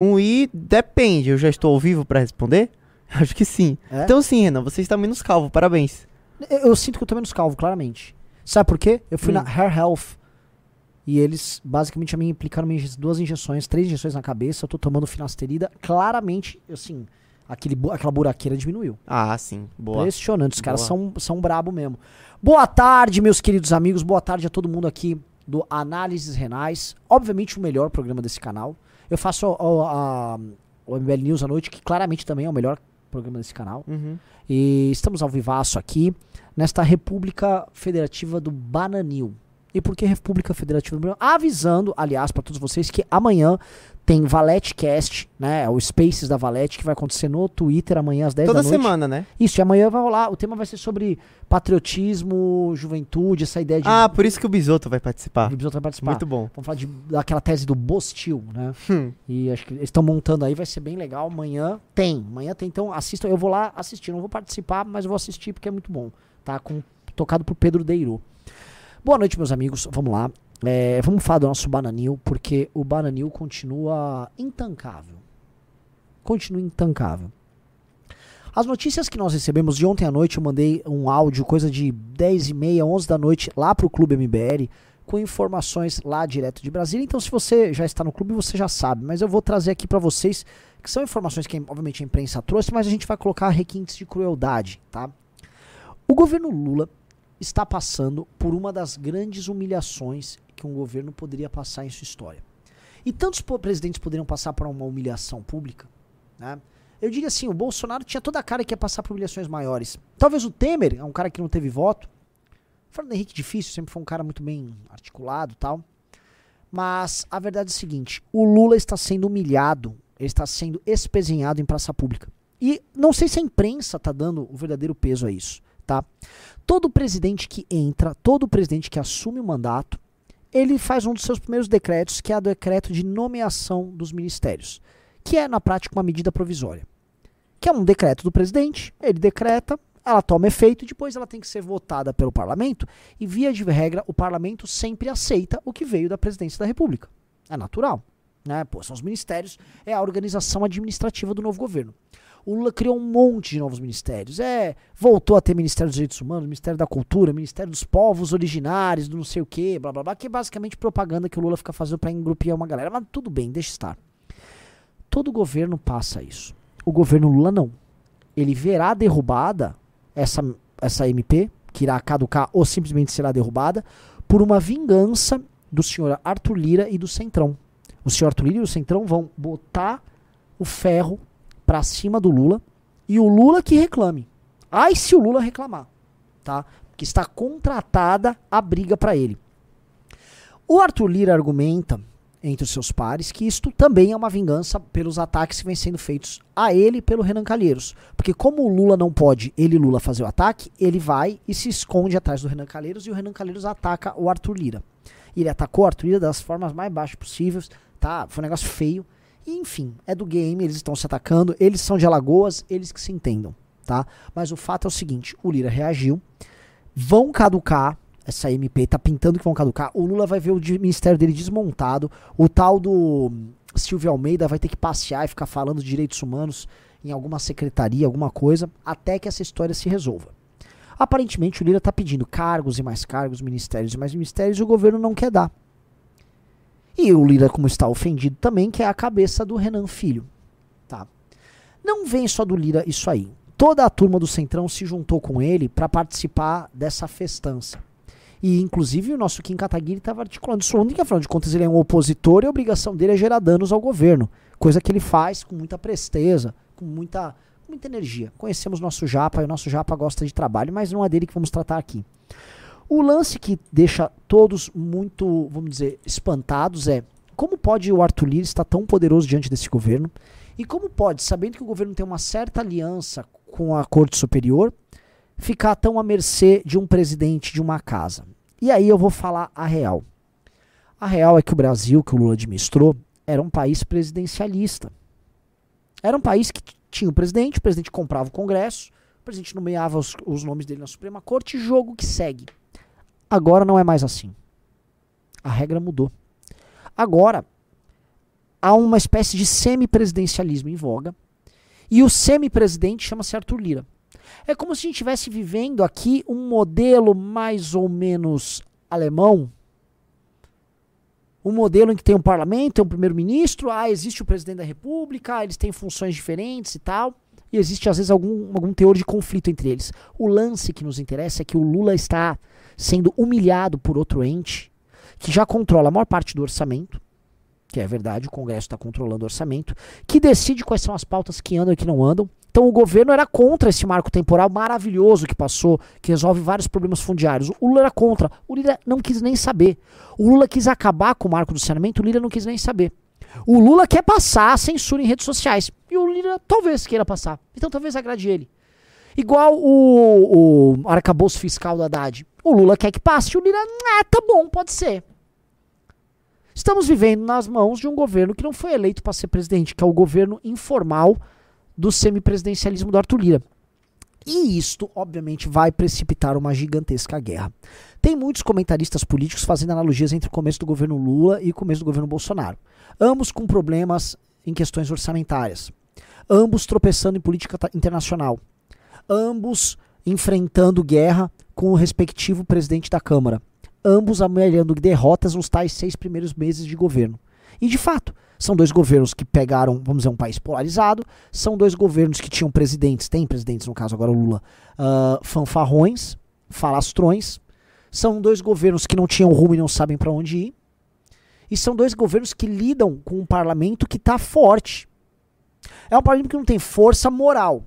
Um I depende. Eu já estou ao vivo pra responder? Acho que sim. É? Então sim, Renan, você está menos calvo. Parabéns. Eu, eu sinto que eu tô menos calvo, claramente. Sabe por quê? Eu fui Hum. na Hair Health e eles basicamente a mim aplicaram minhas duas injeções, três injeções na cabeça. Eu tô tomando finasterida. Claramente, assim, aquele, aquela buraqueira diminuiu. Ah, sim. Boa. Impressionante, os caras são, são brabo mesmo. Boa tarde, meus queridos amigos. Boa tarde a todo mundo aqui do Análises Renais. Obviamente o melhor programa desse canal. Eu faço o, a- o MBL News à noite, que claramente também é o melhor programa desse canal. Uhum. E estamos ao vivaço aqui, nesta República Federativa do Bananil. E por que República Federativa do Bananil? Avisando, aliás, para todos vocês, que amanhã tem Valete Cast, né? O Spaces da Valete, que vai acontecer no Twitter amanhã às 10 Toda da noite. semana, né? Isso, e amanhã vai rolar. O tema vai ser sobre patriotismo, juventude, essa ideia de. Ah, por isso que o Bisoto vai participar. de Bisoto vai participar. Muito bom. Vamos falar de, daquela tese do Bostil, né? Hum. E acho que eles estão montando aí, vai ser bem legal. Amanhã tem. Amanhã tem, então assistam. Eu vou lá assistir. Não vou participar, mas vou assistir porque é muito bom. Tá? Com, tocado por Pedro Deiro. Boa noite, meus amigos. Vamos lá. É, vamos falar do nosso Bananil, porque o Bananil continua intancável. Continua intancável. As notícias que nós recebemos de ontem à noite, eu mandei um áudio, coisa de 10 e meia, 11 da noite, lá pro Clube MBL, com informações lá direto de Brasília. Então, se você já está no clube, você já sabe. Mas eu vou trazer aqui para vocês, que são informações que, obviamente, a imprensa trouxe, mas a gente vai colocar requintes de crueldade, tá? O governo Lula está passando por uma das grandes humilhações que um governo poderia passar em sua história. E tantos presidentes poderiam passar por uma humilhação pública, né? Eu diria assim, o Bolsonaro tinha toda a cara que ia passar por humilhações maiores. Talvez o Temer, é um cara que não teve voto. Fernando Henrique difícil, sempre foi um cara muito bem articulado, tal. Mas a verdade é a seguinte, o Lula está sendo humilhado, ele está sendo espezinhado em praça pública. E não sei se a imprensa está dando o verdadeiro peso a isso, tá? Todo presidente que entra, todo presidente que assume o mandato, ele faz um dos seus primeiros decretos, que é o decreto de nomeação dos ministérios, que é na prática uma medida provisória. Que é um decreto do presidente, ele decreta, ela toma efeito e depois ela tem que ser votada pelo parlamento, e via de regra o parlamento sempre aceita o que veio da presidência da República. É natural, né? Pô, são os ministérios, é a organização administrativa do novo governo. O Lula criou um monte de novos ministérios. É, voltou a ter Ministério dos Direitos Humanos, Ministério da Cultura, Ministério dos Povos Originários, do não sei o que, blá blá blá, que é basicamente propaganda que o Lula fica fazendo pra engrupir uma galera. Mas tudo bem, deixa estar. Todo governo passa isso. O governo Lula não. Ele verá derrubada essa, essa MP, que irá caducar ou simplesmente será derrubada, por uma vingança do senhor Arthur Lira e do Centrão. O senhor Arthur Lira e o Centrão vão botar o ferro pra cima do Lula e o Lula que reclame. Ai se o Lula reclamar, tá? Que está contratada a briga pra ele. O Arthur Lira argumenta entre os seus pares que isto também é uma vingança pelos ataques que vêm sendo feitos a ele pelo Renan Calheiros. Porque como o Lula não pode, ele Lula fazer o ataque, ele vai e se esconde atrás do Renan Calheiros e o Renan Calheiros ataca o Arthur Lira. Ele atacou o Arthur Lira das formas mais baixas possíveis, tá? Foi um negócio feio. Enfim, é do game, eles estão se atacando, eles são de Alagoas, eles que se entendam, tá? Mas o fato é o seguinte, o Lira reagiu, vão caducar essa MP, tá pintando que vão caducar, o Lula vai ver o ministério dele desmontado, o tal do hum, Silvio Almeida vai ter que passear e ficar falando de direitos humanos em alguma secretaria, alguma coisa, até que essa história se resolva. Aparentemente o Lira tá pedindo cargos e mais cargos, ministérios e mais ministérios, e o governo não quer dar. E o Lira, como está ofendido também, que é a cabeça do Renan Filho. Tá? Não vem só do Lira isso aí. Toda a turma do Centrão se juntou com ele para participar dessa festança. E inclusive o nosso Kim Kataguiri estava articulando isso ontem, que afinal de contas ele é um opositor e a obrigação dele é gerar danos ao governo. Coisa que ele faz com muita presteza, com muita, muita energia. Conhecemos nosso Japa e o nosso Japa gosta de trabalho, mas não é dele que vamos tratar aqui. O lance que deixa todos muito, vamos dizer, espantados é como pode o Arthur Lira estar tão poderoso diante desse governo? E como pode, sabendo que o governo tem uma certa aliança com a Corte Superior, ficar tão à mercê de um presidente de uma casa? E aí eu vou falar a real. A real é que o Brasil, que o Lula administrou, era um país presidencialista. Era um país que tinha o presidente, o presidente comprava o Congresso, o presidente nomeava os, os nomes dele na Suprema Corte, jogo que segue. Agora não é mais assim. A regra mudou. Agora, há uma espécie de semipresidencialismo em voga. E o semipresidente chama-se Arthur Lira. É como se a gente estivesse vivendo aqui um modelo mais ou menos alemão. Um modelo em que tem um parlamento, tem um primeiro-ministro, ah, existe o presidente da república, eles têm funções diferentes e tal. E existe, às vezes, algum, algum teor de conflito entre eles. O lance que nos interessa é que o Lula está sendo humilhado por outro ente que já controla a maior parte do orçamento, que é verdade, o Congresso está controlando o orçamento, que decide quais são as pautas que andam e que não andam. Então o governo era contra esse marco temporal maravilhoso que passou, que resolve vários problemas fundiários. O Lula era contra. O Lula não quis nem saber. O Lula quis acabar com o marco do saneamento, o Lula não quis nem saber. O Lula quer passar a censura em redes sociais. E o Lula talvez queira passar. Então talvez agrade ele. Igual o, o arcabouço fiscal do Haddad. O Lula quer que passe. O Lula, ah, tá bom, pode ser. Estamos vivendo nas mãos de um governo que não foi eleito para ser presidente, que é o governo informal do semipresidencialismo do Arthur Lira. E isto, obviamente, vai precipitar uma gigantesca guerra. Tem muitos comentaristas políticos fazendo analogias entre o começo do governo Lula e o começo do governo Bolsonaro. Ambos com problemas em questões orçamentárias. Ambos tropeçando em política internacional. Ambos enfrentando guerra com o respectivo presidente da Câmara ambos amelhando derrotas nos tais seis primeiros meses de governo. E de fato, são dois governos que pegaram, vamos dizer, um país polarizado, são dois governos que tinham presidentes, tem presidentes no caso agora o Lula, uh, fanfarrões, falastrões, são dois governos que não tinham rumo e não sabem para onde ir, e são dois governos que lidam com um parlamento que está forte. É um parlamento que não tem força moral.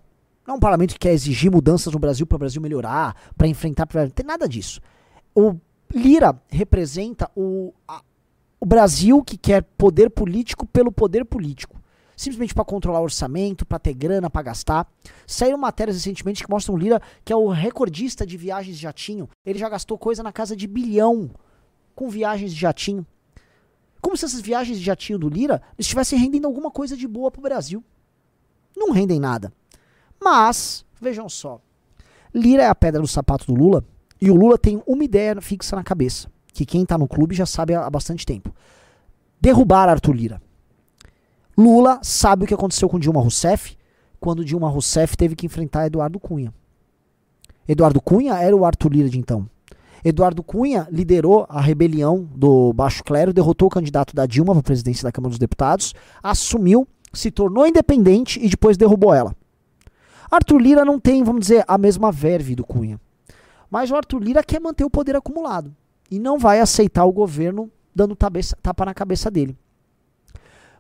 Não é um parlamento que quer exigir mudanças no Brasil para o Brasil melhorar, para enfrentar. Não tem nada disso. O Lira representa o, a, o Brasil que quer poder político pelo poder político. Simplesmente para controlar orçamento, para ter grana, para gastar. Saíram matérias recentemente que mostram o Lira, que é o recordista de viagens de jatinho. Ele já gastou coisa na casa de bilhão com viagens de jatinho. Como se essas viagens de jatinho do Lira estivessem rendendo alguma coisa de boa para o Brasil. Não rendem nada. Mas, vejam só. Lira é a pedra no sapato do Lula e o Lula tem uma ideia fixa na cabeça, que quem está no clube já sabe há bastante tempo. Derrubar Arthur Lira. Lula sabe o que aconteceu com Dilma Rousseff, quando Dilma Rousseff teve que enfrentar Eduardo Cunha. Eduardo Cunha era o Arthur Lira de então. Eduardo Cunha liderou a rebelião do Baixo Clero, derrotou o candidato da Dilma para a presidência da Câmara dos Deputados, assumiu, se tornou independente e depois derrubou ela. Arthur Lira não tem, vamos dizer, a mesma verve do Cunha. Mas o Arthur Lira quer manter o poder acumulado e não vai aceitar o governo dando tabeça, tapa na cabeça dele.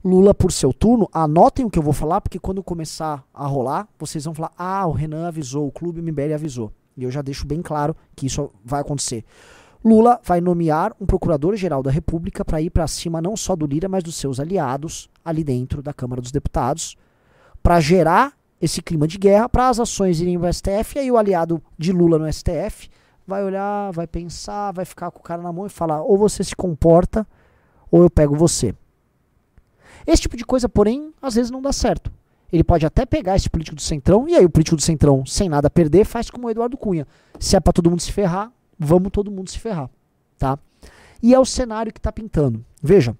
Lula, por seu turno, anotem o que eu vou falar, porque quando começar a rolar, vocês vão falar: ah, o Renan avisou, o Clube MBL avisou. E eu já deixo bem claro que isso vai acontecer. Lula vai nomear um procurador-geral da República para ir para cima não só do Lira, mas dos seus aliados ali dentro da Câmara dos Deputados, para gerar esse clima de guerra para as ações irem para STF, e aí o aliado de Lula no STF vai olhar, vai pensar, vai ficar com o cara na mão e falar: ou você se comporta, ou eu pego você. Esse tipo de coisa, porém, às vezes não dá certo. Ele pode até pegar esse político do Centrão, e aí o político do Centrão, sem nada perder, faz como o Eduardo Cunha. Se é para todo mundo se ferrar, vamos todo mundo se ferrar. Tá? E é o cenário que está pintando. Veja,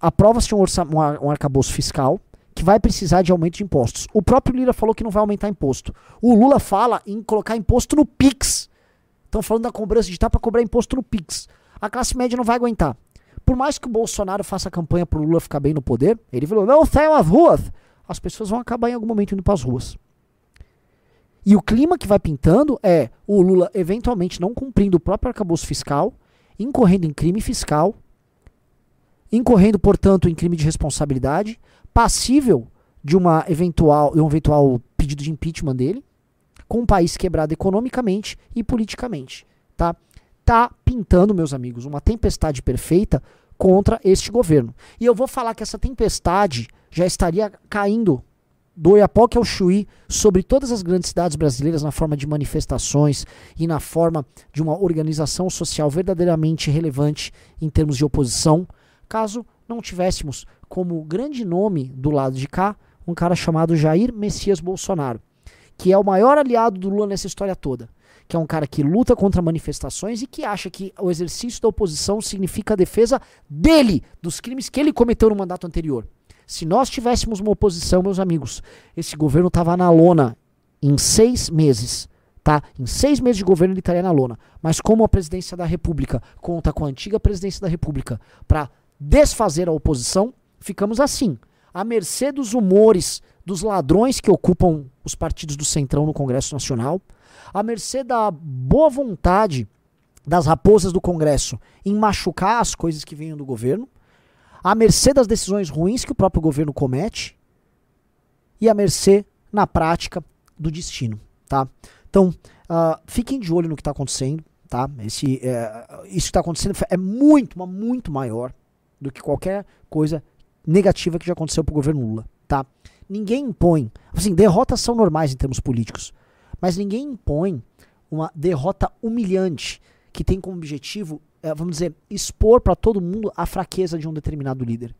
aprova-se um, um arcabouço fiscal, que vai precisar de aumento de impostos. O próprio Lira falou que não vai aumentar imposto. O Lula fala em colocar imposto no Pix. Estão falando da cobrança digital para cobrar imposto no Pix. A classe média não vai aguentar. Por mais que o Bolsonaro faça campanha para o Lula ficar bem no poder, ele falou: não saiam às ruas. As pessoas vão acabar em algum momento indo para as ruas. E o clima que vai pintando é o Lula eventualmente não cumprindo o próprio arcabouço fiscal, incorrendo em crime fiscal, incorrendo, portanto, em crime de responsabilidade, passível de uma eventual, de um eventual pedido de impeachment dele, com o país quebrado economicamente e politicamente, tá? Tá pintando, meus amigos, uma tempestade perfeita contra este governo. E eu vou falar que essa tempestade já estaria caindo do Oiapoque ao Chuí sobre todas as grandes cidades brasileiras na forma de manifestações e na forma de uma organização social verdadeiramente relevante em termos de oposição, caso não tivéssemos como grande nome do lado de cá um cara chamado Jair Messias Bolsonaro, que é o maior aliado do Lula nessa história toda. Que é um cara que luta contra manifestações e que acha que o exercício da oposição significa a defesa dele, dos crimes que ele cometeu no mandato anterior. Se nós tivéssemos uma oposição, meus amigos, esse governo tava na lona em seis meses. Tá? Em seis meses de governo ele estaria na lona. Mas como a presidência da República conta com a antiga presidência da República para desfazer a oposição, ficamos assim, à mercê dos humores dos ladrões que ocupam os partidos do Centrão no Congresso Nacional, à mercê da boa vontade das raposas do Congresso em machucar as coisas que venham do governo, à mercê das decisões ruins que o próprio governo comete e à mercê, na prática, do destino, tá? Então, uh, fiquem de olho no que está acontecendo, tá? Esse, é, isso que está acontecendo é muito, muito maior do que qualquer coisa negativa que já aconteceu para o governo Lula, tá? Ninguém impõe, assim, derrotas são normais em termos políticos, mas ninguém impõe uma derrota humilhante que tem como objetivo, é, vamos dizer, expor para todo mundo a fraqueza de um determinado líder.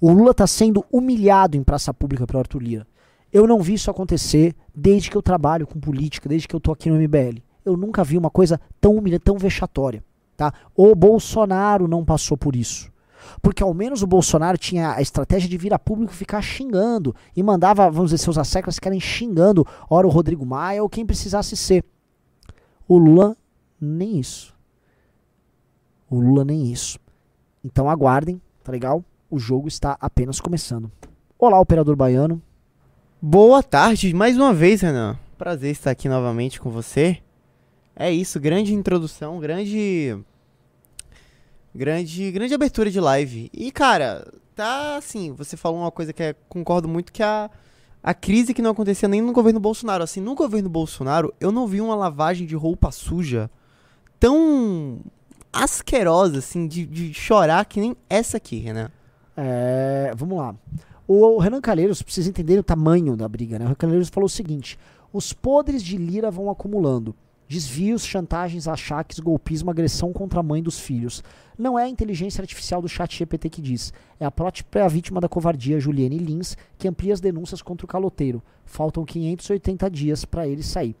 O Lula está sendo humilhado em praça pública pelo Arthur Lira. Eu não vi isso acontecer desde que eu trabalho com política, desde que eu tô aqui no MBL. Eu nunca vi uma coisa tão humilhante, tão vexatória. Tá? O Bolsonaro não passou por isso. Porque ao menos o Bolsonaro tinha a estratégia de vir a público ficar xingando e mandava, vamos dizer, seus asseclas ficarem xingando, ora o Rodrigo Maia ou quem precisasse ser. O Lula, nem isso. O Lula, nem isso. Então aguardem, tá legal? O jogo está apenas começando. Olá, operador baiano. Boa tarde, mais uma vez, Renan. Prazer estar aqui novamente com você. É isso, grande introdução, grande grande grande abertura de live. E cara, tá assim, você falou uma coisa que é, concordo muito que a a crise que não acontecia nem no governo Bolsonaro, assim, no governo Bolsonaro, eu não vi uma lavagem de roupa suja tão asquerosa assim de, de chorar que nem essa aqui, Renan. É, vamos lá. O Renan Calheiros, precisa entender o tamanho da briga, né? O Renan Calheiros falou o seguinte: os podres de Lira vão acumulando. Desvios, chantagens, achaques, golpismo, agressão contra a mãe dos filhos. Não é a inteligência artificial do chat GPT que diz. É a própria vítima da covardia, Juliane Lins, que amplia as denúncias contra o caloteiro. Faltam 580 dias para ele sair.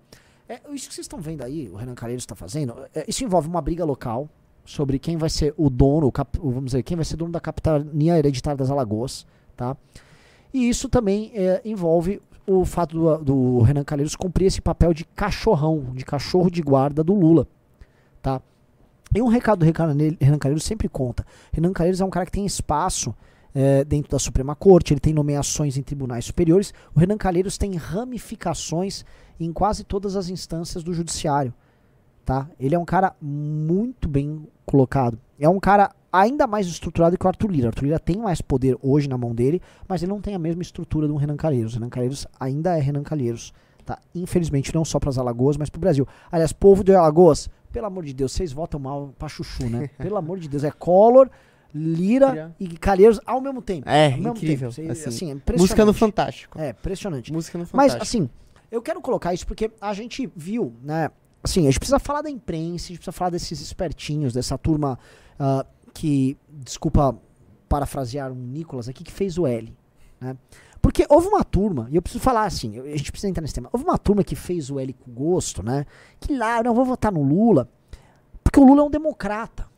É, isso que vocês estão vendo aí, o Renan Calheiros está fazendo, é, isso envolve uma briga local sobre quem vai ser o dono, cap, vamos dizer, quem vai ser dono da capitania hereditária das Alagoas. Tá? E isso também é, envolve o fato do, do, Renan Calheiros cumprir esse papel de cachorrão, de cachorro de guarda do Lula. Tá? E um recado do Renan Calheiros sempre conta. Renan Calheiros é um cara que tem espaço é, dentro da Suprema Corte, ele tem nomeações em tribunais superiores. O Renan Calheiros tem ramificações em quase todas as instâncias do judiciário. Tá? Ele é um cara muito bem colocado. É um cara ainda mais estruturado que o Arthur Lira. O Arthur Lira tem mais poder hoje na mão dele, mas ele não tem a mesma estrutura do Renan Calheiros. O Renan Calheiros ainda é Renan Calheiros. Tá? Infelizmente, não só para as Alagoas, mas para o Brasil. Aliás, povo de Alagoas, pelo amor de Deus, vocês votam mal para chuchu, né? pelo amor de Deus, é Collor, Lira e Calheiros ao mesmo tempo. É, ao mesmo incrível. Tempo. Assim, assim, é música no Fantástico. É, impressionante. Música no Fantástico. Mas, assim, eu quero colocar isso porque a gente viu, né? Assim, a gente precisa falar da imprensa, a gente precisa falar desses espertinhos, dessa turma uh, que, desculpa parafrasear um Nicolas aqui, que fez o L. Né? Porque houve uma turma, e eu preciso falar assim, a gente precisa entrar nesse tema. Houve uma turma que fez o L com gosto, né? Que lá, não vou votar no Lula, porque o Lula é um democrata.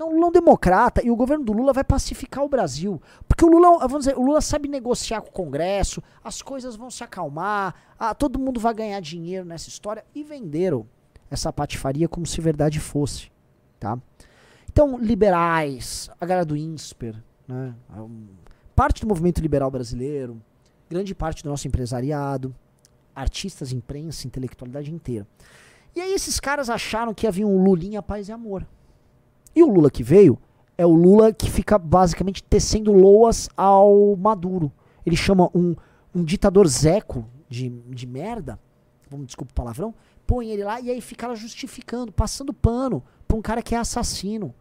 Não, Lula é um democrata e o governo do Lula vai pacificar o Brasil. Porque o Lula, vamos dizer, o Lula sabe negociar com o Congresso, as coisas vão se acalmar, ah, todo mundo vai ganhar dinheiro nessa história. E venderam essa patifaria como se verdade fosse. Tá? Então, liberais, a galera do INSPER, né? parte do movimento liberal brasileiro, grande parte do nosso empresariado, artistas, imprensa, intelectualidade inteira. E aí esses caras acharam que havia um Lulinha paz e amor. E o Lula que veio é o Lula que fica basicamente tecendo loas ao Maduro. Ele chama um, um ditador zeco de, de merda, vamos desculpa o palavrão, põe ele lá e aí fica justificando, passando pano pra um cara que é assassino,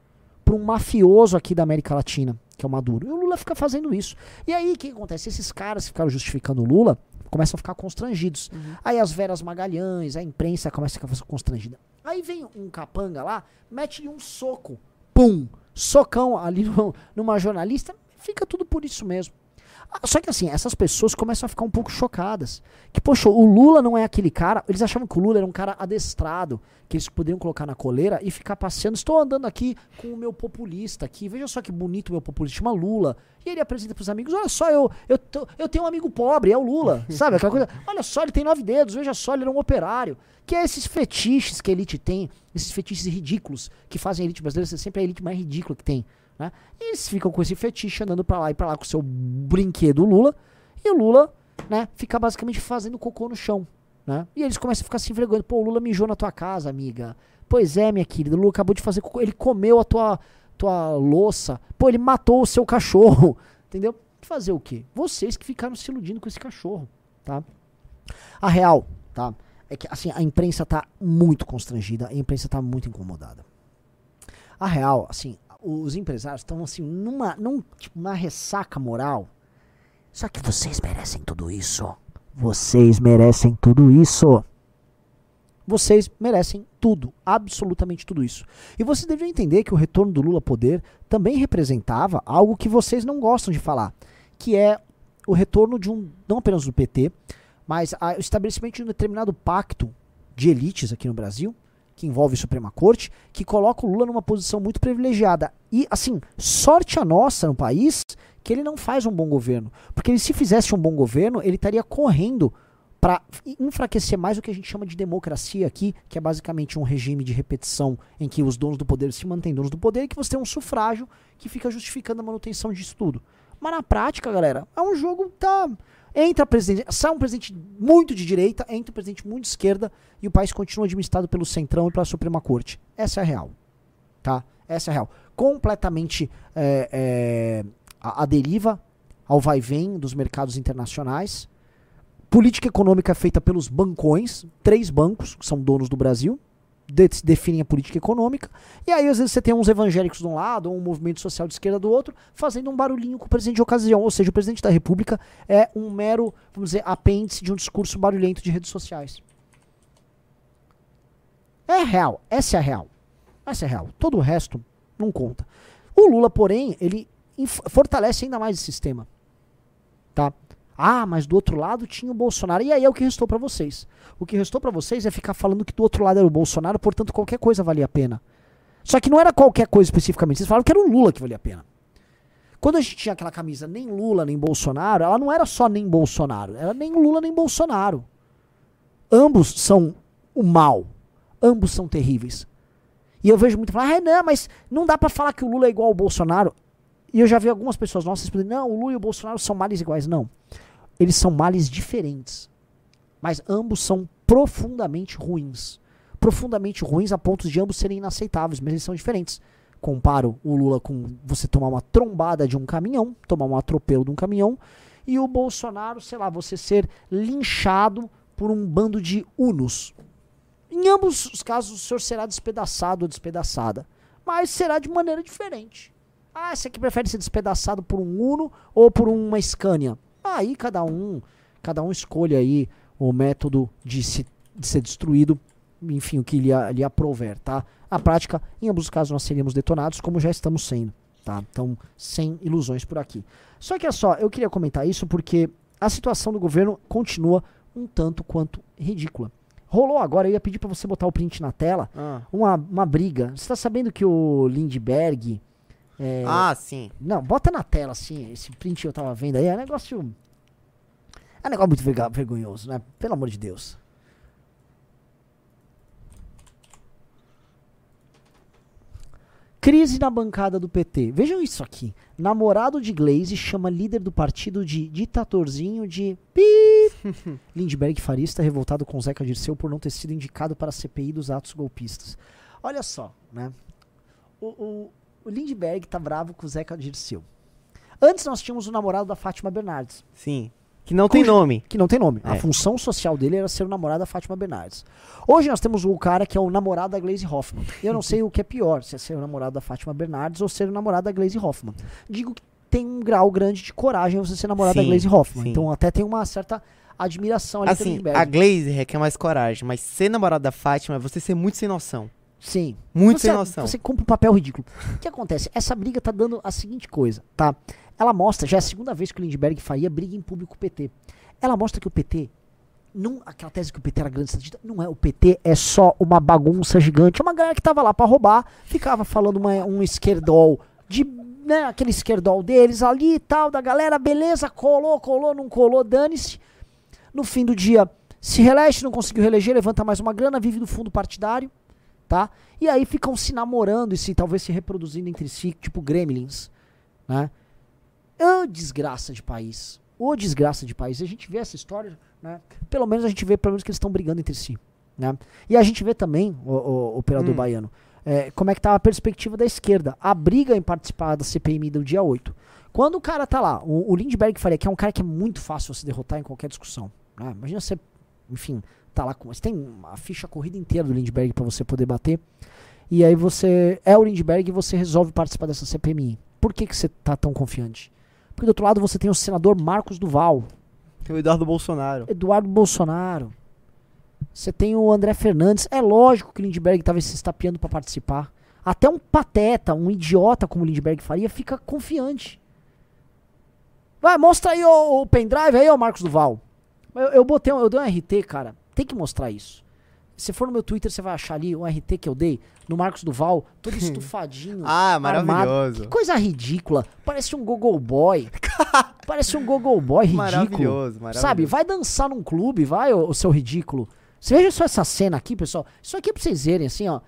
para um mafioso aqui da América Latina, que é o Maduro. E o Lula fica fazendo isso. E aí o que acontece? Esses caras que ficaram justificando o Lula começam a ficar constrangidos. Uhum. Aí as Veras Magalhães, a imprensa começa a ficar constrangida. Aí vem um capanga lá, mete-lhe um soco. Pum! Socão ali no, numa jornalista. Fica tudo por isso mesmo. Só que assim, essas pessoas começam a ficar um pouco chocadas. Que, poxa, o Lula não é aquele cara. Eles achavam que o Lula era um cara adestrado, que eles poderiam colocar na coleira e ficar passeando. Estou andando aqui com o meu populista aqui. Veja só que bonito o meu populista, chama Lula. E ele apresenta pros amigos: olha só, eu, eu, tô- eu tenho um amigo pobre, é o Lula. Sabe aquela coisa? Olha só, ele tem nove dedos, veja só, ele era um operário. Que é esses fetiches que a elite tem, esses fetiches ridículos que fazem a elite brasileira ser sempre a elite mais ridícula que tem. Né? E eles ficam com esse fetiche andando pra lá e pra lá com o seu brinquedo Lula. E o Lula, né, fica basicamente fazendo cocô no chão. Né? E eles começam a ficar se envergonhando. Pô, o Lula mijou na tua casa, amiga. Pois é, minha querida. O Lula acabou de fazer cocô. Ele comeu a tua, tua louça. Pô, ele matou o seu cachorro. Entendeu? Fazer o quê? Vocês que ficaram se iludindo com esse cachorro. Tá? A real, tá? É que assim, a imprensa tá muito constrangida, a imprensa tá muito incomodada. A real, assim, os empresários estão assim numa, num, tipo, uma ressaca moral. Só que vocês merecem tudo isso. Vocês merecem tudo isso. Vocês merecem tudo, absolutamente tudo isso. E vocês devem entender que o retorno do Lula ao poder também representava algo que vocês não gostam de falar, que é o retorno de um, não apenas do PT, mas o estabelecimento de um determinado pacto de elites aqui no Brasil, que envolve Suprema Corte, que coloca o Lula numa posição muito privilegiada. E, assim, sorte a nossa no país que ele não faz um bom governo. Porque ele, se fizesse um bom governo, ele estaria correndo para enfraquecer mais o que a gente chama de democracia aqui, que é basicamente um regime de repetição em que os donos do poder se mantêm donos do poder e que você tem um sufrágio que fica justificando a manutenção disso tudo. Mas na prática, galera, é um jogo tá entra presidente, sai um presidente muito de direita, entra um presidente muito de esquerda e o país continua administrado pelo Centrão e pela Suprema Corte. Essa é a real, tá? Essa é a real. Completamente é, é, a, a deriva ao vai-vem dos mercados internacionais. Política econômica feita pelos bancões, três bancos que são donos do Brasil, de- definem a política econômica. E aí, às vezes, você tem uns evangélicos de um lado, ou um movimento social de esquerda do outro, fazendo um barulhinho com o presidente de ocasião. Ou seja, o presidente da República é um mero, vamos dizer, apêndice de um discurso barulhento de redes sociais. É real, essa é a real. Essa é a real. Todo o resto não conta. O Lula, porém, ele fortalece ainda mais esse sistema. Tá? Ah, mas do outro lado tinha o Bolsonaro. E aí é o que restou pra vocês. O que restou pra vocês é ficar falando que do outro lado era o Bolsonaro, portanto qualquer coisa valia a pena. Só que não era qualquer coisa especificamente. Vocês falaram que era o Lula que valia a pena. Quando a gente tinha aquela camisa nem Lula nem Bolsonaro, ela não era só nem Bolsonaro, era nem Lula nem Bolsonaro. Ambos são o mal. Ambos são terríveis. E eu vejo muito falar, ah, não, mas não dá pra falar que o Lula é igual ao Bolsonaro. E eu já vi algumas pessoas nossas respondendo, não, o Lula e o Bolsonaro são males iguais. Não. Eles são males diferentes. Mas ambos são profundamente ruins. Profundamente ruins a ponto de ambos serem inaceitáveis, mas eles são diferentes. Comparo o Lula com você tomar uma trombada de um caminhão, tomar um atropelo de um caminhão, e o Bolsonaro, sei lá, você ser linchado por um bando de unos. Em ambos os casos, o senhor será despedaçado ou despedaçada, mas será de maneira diferente. Ah, você que prefere ser despedaçado por um Uno ou por uma Scania? Aí cada um, cada um escolhe aí o método de, se, de ser destruído, enfim, o que lhe, a- lhe aprover, tá? Na prática, em ambos os casos nós seríamos detonados, como já estamos sendo, tá? Então, sem ilusões por aqui. Só que é só, eu queria comentar isso porque a situação do governo continua um tanto quanto ridícula. Rolou agora, eu ia pedir pra você botar o print na tela, Ah, uma, uma briga. Você tá sabendo que o Lindbergh. É, Ah, sim. Não, bota na tela assim, esse print que eu tava vendo aí, é um negócio. É um negócio muito vergonhoso, né? Pelo amor de Deus. Crise na bancada do PT. Vejam isso aqui. Namorado de Glaze chama líder do partido de ditatorzinho de pi. Lindbergh Faria está revoltado com Zeca Dirceu por não ter sido indicado para a CPI dos atos golpistas. Olha só, né? O, o, o Lindbergh tá bravo com o Zeca Dirceu. Antes nós tínhamos o namorado da Fátima Bernardes, Sim. Que não tem nome. que não tem nome. A É. função social dele era ser o namorado da Fátima Bernardes. Hoje nós temos o cara que é o namorado da Glaze Hoffman. Eu não sei o que é pior, se é ser o namorado da Fátima Bernardes ou ser o namorado da Glaze Hoffman. Digo que tem um grau grande de coragem você ser namorado da Sim, Glaze Hoffman. sim. Então até tem uma certa admiração ali pelo Assim, Lindbergh. a Glaze requer mais coragem, mas ser namorado da Fátima é você ser muito sem noção. Sim. Muito você, sem noção. Você cumpre um papel ridículo. O que acontece? Essa briga tá dando a seguinte coisa, tá? Ela mostra, já é a segunda vez que o Lindbergh faria briga em público com o PT. Ela mostra que o PT, não, aquela tese que o PT era grande estatista, não é. O PT é só uma bagunça gigante. É uma galera que tava lá pra roubar, ficava falando uma, um esquerdol de. Né, aquele esquerdol deles ali e tal, da galera, beleza, colou, colou, não colou, dane-se. No fim do dia, se reelege, não conseguiu reeleger, levanta mais uma grana, vive do fundo partidário, tá? E aí ficam se namorando e se talvez se reproduzindo entre si, tipo gremlins, né? Ô desgraça de país. Ô desgraça de país. A gente vê essa história, né? Pelo menos a gente vê pelo menos que eles estão brigando entre si, né? E a gente vê também, o, o, o operador Hum. baiano, é, como é que tá a perspectiva da esquerda. A briga em participar da CPMI do dia 8. Quando o cara tá lá, o, o Lindbergh Faria, que é um cara que é muito fácil você derrotar em qualquer discussão. Né? Imagina você, enfim, tá lá com. Você tem a ficha corrida inteira do Lindbergh pra você poder bater. E aí você é o Lindbergh e você resolve participar dessa CPMI. Por que, que você tá tão confiante? Porque do outro lado você tem o senador Marcos Duval, Tem o Eduardo Bolsonaro. Eduardo Bolsonaro. Você tem o André Fernandes. É lógico que o Lindbergh estava se estapeando para participar. Até um pateta, um idiota como o Lindbergh faria, fica confiante. Vai, mostra aí o, o pendrive aí, ó, Marcos Duval. Eu, eu botei, eu dei um RT, cara. Tem que mostrar isso. Se for no meu Twitter, você vai achar ali um RT que eu dei no Marcos Duval, todo estufadinho. Ah, armado. maravilhoso. Que coisa ridícula. Parece um Google Boy. Parece um Google Boy ridículo. Maravilhoso, maravilhoso. Sabe, vai dançar num clube, vai, o, seu ridículo. Você veja só essa cena aqui, pessoal. Isso aqui é pra vocês verem, assim, ó.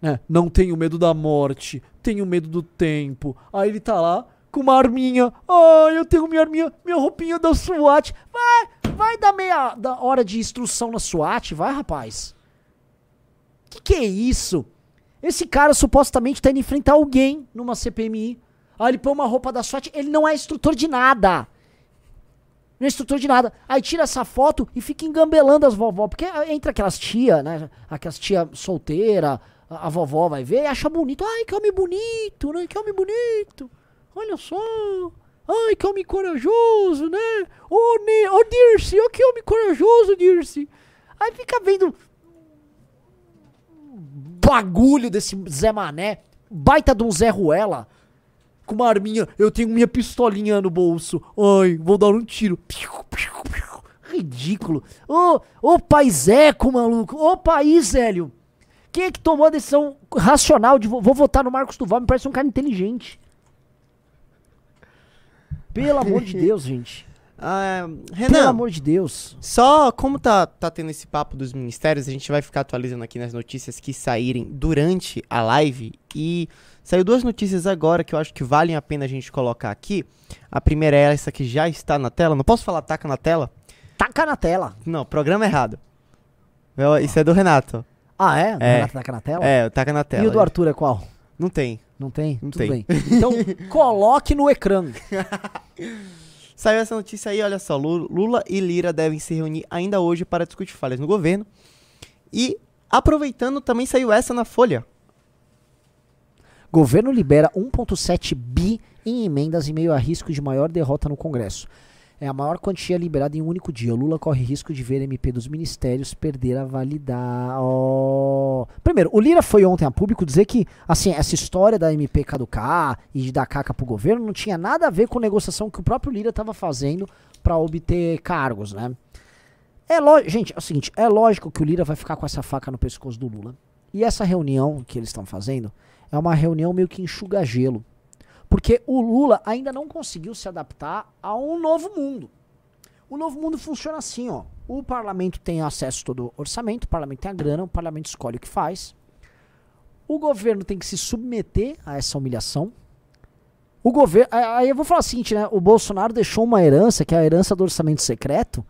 Né? Não tenho medo da morte, tenho medo do tempo. Aí ele tá lá com uma arminha. Ai, eu tenho minha arminha, minha roupinha da SWAT. Vai, vai dar meia da hora de instrução na SWAT, vai, rapaz. Que que é isso? Esse cara supostamente tá indo enfrentar alguém numa CPMI. Aí ele põe uma roupa da SWAT, ele não é instrutor de nada. Não é instrutor de nada. Aí tira essa foto e fica engambelando as vovó. Porque entra aquelas tia, né? Aquelas tia solteira, a, a vovó vai ver e acha bonito. Ai, que homem bonito, né? Que homem bonito. Olha só. Ai, que homem corajoso, né? Ô, ne ô Dirce, ô que homem corajoso, Dirce. Aí fica vendo bagulho desse Zé Mané, baita de um Zé Ruela, com uma arminha, eu tenho minha pistolinha no bolso, ai, vou dar um tiro. Ridículo. Ô, ô paiseco, maluco, ô país, Hélio. Quem é que tomou a decisão racional de vo- vou votar no Marcos Duval? Me parece um cara inteligente. Pelo amor de Deus, gente. Pelo Renan, amor de Deus. só como tá, tá tendo esse papo dos ministérios, a gente vai ficar atualizando aqui nas notícias que saírem durante a live. E saiu duas notícias agora que eu acho que valem a pena a gente colocar aqui. A primeira é essa que já está na tela. Não posso falar taca na tela? Taca na tela. Não, programa errado. Isso é do Renato. Ah, é? É. Renato taca na tela? É, o taca na tela. E o do Arthur é qual? Não tem. Não tem? Não Tudo tem. bem. Então, coloque no ecrã. Saiu essa notícia aí, olha só. Lu- Lula e Lira devem se reunir ainda hoje para discutir falhas no governo. E, aproveitando, também saiu essa na Folha. Governo libera 1,7 bi em emendas em meio a risco de maior derrota no Congresso. É a maior quantia liberada em um único dia. Lula corre risco de ver MP dos ministérios perder a validade. Oh. Primeiro, o Lira foi ontem a público dizer que, assim, essa história da MP caducar e dar caca pro governo não tinha nada a ver com negociação que o próprio Lira estava fazendo para obter cargos, né? É lógico, gente, é o seguinte, é lógico que o Lira vai ficar com essa faca no pescoço do Lula. E essa reunião que eles estão fazendo é uma reunião meio que enxuga gelo. Porque o Lula ainda não conseguiu se adaptar a um novo mundo. O novo mundo funciona assim, ó. O parlamento tem acesso a todo o orçamento, o parlamento tem a grana, o parlamento escolhe o que faz. O governo tem que se submeter a essa humilhação. O governo. Aí eu vou falar o seguinte, né? O Bolsonaro deixou uma herança, que é a herança do orçamento secreto,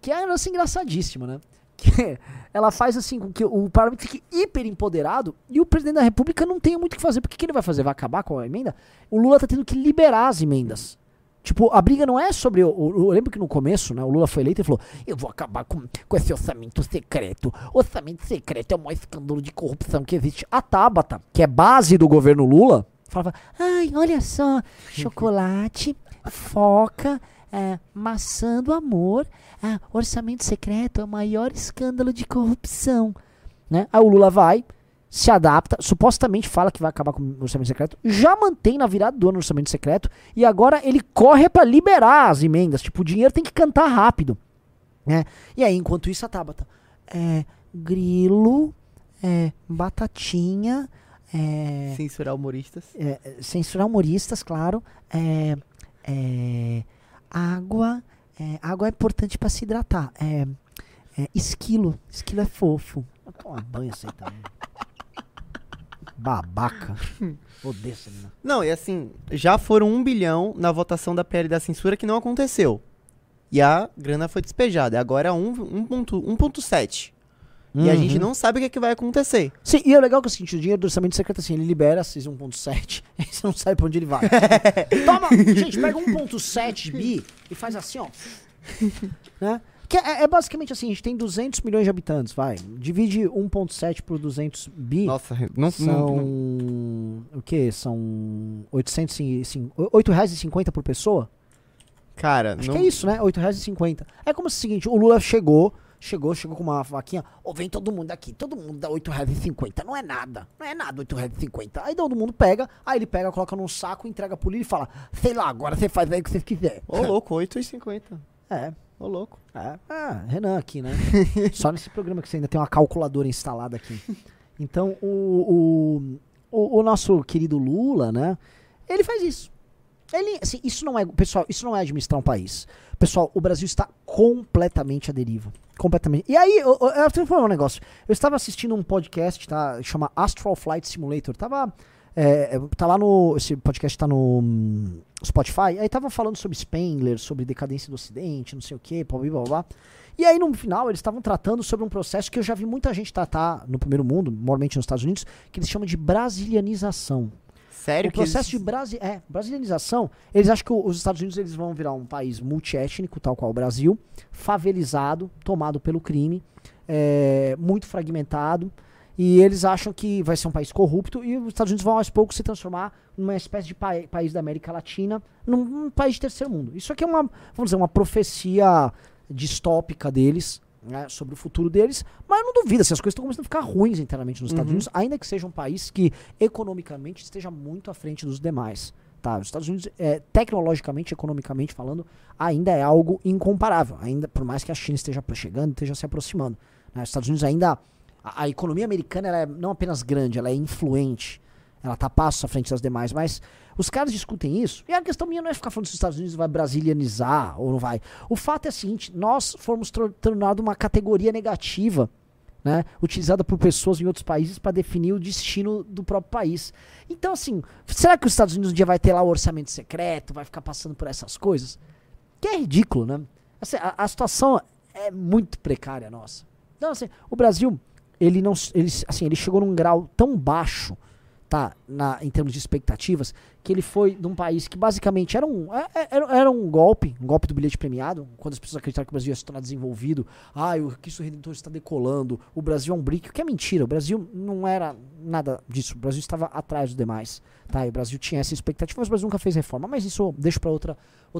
que é uma herança engraçadíssima, né? Que ela faz assim com que o parlamento fique hiper empoderado e o presidente da república não tenha muito o que fazer. Porque o que ele vai fazer? Vai acabar com a emenda? O Lula tá tendo que liberar as emendas. Tipo, a briga não é sobre. O, o- eu lembro que no começo, né, o Lula foi eleito e falou: Eu vou acabar com, com esse orçamento secreto. Orçamento secreto é o maior escândalo de corrupção que existe. A Tabata, que é base do governo Lula, falava: Ai, olha só, chocolate, foca, é, maçã do amor. Ah, orçamento secreto é o maior escândalo de corrupção. Né? Aí o Lula vai, se adapta, supostamente fala que vai acabar com o orçamento secreto, já mantém na virada do ano o orçamento secreto e agora ele corre para liberar as emendas. Tipo, o dinheiro tem que cantar rápido. Né? E aí, enquanto isso, a Tabata. É, grilo, é, batatinha, é, Censurar humoristas. é, censurar humoristas, claro. É, é, água. é, água é importante para se hidratar. É, é, esquilo. Esquilo é fofo. Vai tomar banho essa aí também. Babaca. Odeio essa. Não, e assim, já foram um bilhão na votação da PL da censura que não aconteceu. E a grana foi despejada. Agora é um- 1.7. 1.7. E a gente Uhum. não sabe o que, é que vai acontecer. Sim, e é legal que é o seguinte, o dinheiro do orçamento secreto, assim, ele libera esses 1.7, aí você não sabe pra onde ele vai. Toma, gente, pega 1.7 bi e faz assim, ó. né? Que é, é basicamente assim, a gente tem 200 milhões de habitantes, vai. Divide 1.7 por 200 bi. Nossa, não, São. não, não- O que? São 805, reais e 50 por pessoa? Cara, Acho não, que é isso, né? 8 reais e 50. É como se o seguinte, o Lula chegou, chegou, chegou com uma vaquinha, ô, vem todo mundo aqui, todo mundo dá 8 reais e 50. Não é nada, não é nada 8 reais e 50. Aí todo mundo pega, aí ele pega, coloca num saco, entrega pro Lula e fala, sei lá, agora você faz aí o que você quiser. Ô, louco, 8,50. É, Ô, louco. é. Ah, Renan aqui, né? Só nesse programa que você ainda tem uma calculadora instalada aqui. Então, o, o, o, o nosso querido Lula, né? Ele faz isso. Ele, assim, isso não é, pessoal, isso não é administrar um país. Pessoal, o Brasil está completamente à deriva. Completamente. E aí, eu, eu, eu vou falar um negócio. Eu estava assistindo um podcast, tá? Chama Astral Flight Simulator. Tava. é, é, tá lá no. Esse podcast tá no hum, Spotify. Aí tava falando sobre Spengler, sobre decadência do Ocidente, não sei o que, blá blá blá. E aí, no final, eles estavam tratando sobre um processo que eu já vi muita gente tratar no primeiro mundo, normalmente nos Estados Unidos, que eles chamam de brasilianização. Sério O processo que de brasi é, brasilianização, eles acham que os Estados Unidos eles vão virar um país multiétnico, tal qual o Brasil, favelizado, tomado pelo crime, é, muito fragmentado, e eles acham que vai ser um país corrupto, e os Estados Unidos vão aos poucos se transformar numa espécie de pai- país da América Latina, num, num país de terceiro mundo. Isso aqui é uma, vamos dizer, uma profecia distópica deles, né, sobre o futuro deles, mas não duvido, assim, as coisas estão começando a ficar ruins internamente nos Estados Uhum. Unidos, ainda que seja um país que economicamente esteja muito à frente dos demais. Tá, os Estados Unidos, é, tecnologicamente, economicamente falando, ainda é algo incomparável. Ainda, por mais que a China esteja chegando, esteja se aproximando. né? Os Estados Unidos ainda. A, a economia americana é não apenas grande, ela é influente. Ela tá a passo à frente das demais. Mas os caras discutem isso. E a questão minha não é ficar falando se os Estados Unidos vai brasilianizar ou não vai. O fato é o seguinte: nós fomos tornados uma categoria negativa né, utilizada por pessoas em outros países para definir o destino do próprio país. Então, assim, será que os Estados Unidos um dia vai ter lá o orçamento secreto, vai ficar passando por essas coisas? Que é ridículo, né? Assim, a, a situação é muito precária nossa. Então, assim, o Brasil, ele não, ele, assim, ele chegou num grau tão baixo, tá, na, em termos de expectativas, que ele foi de um país que basicamente era um, é- é- era, era um golpe, um golpe do bilhete premiado, quando as pessoas acreditaram que o Brasil ia se tornar desenvolvido, ah, o Cristo Redentor está decolando, o Brasil é um brick, o que é mentira, o Brasil não era nada disso, o Brasil estava atrás dos demais, tá, e o Brasil tinha essa expectativa, mas o Brasil nunca fez reforma, mas isso eu deixo para outro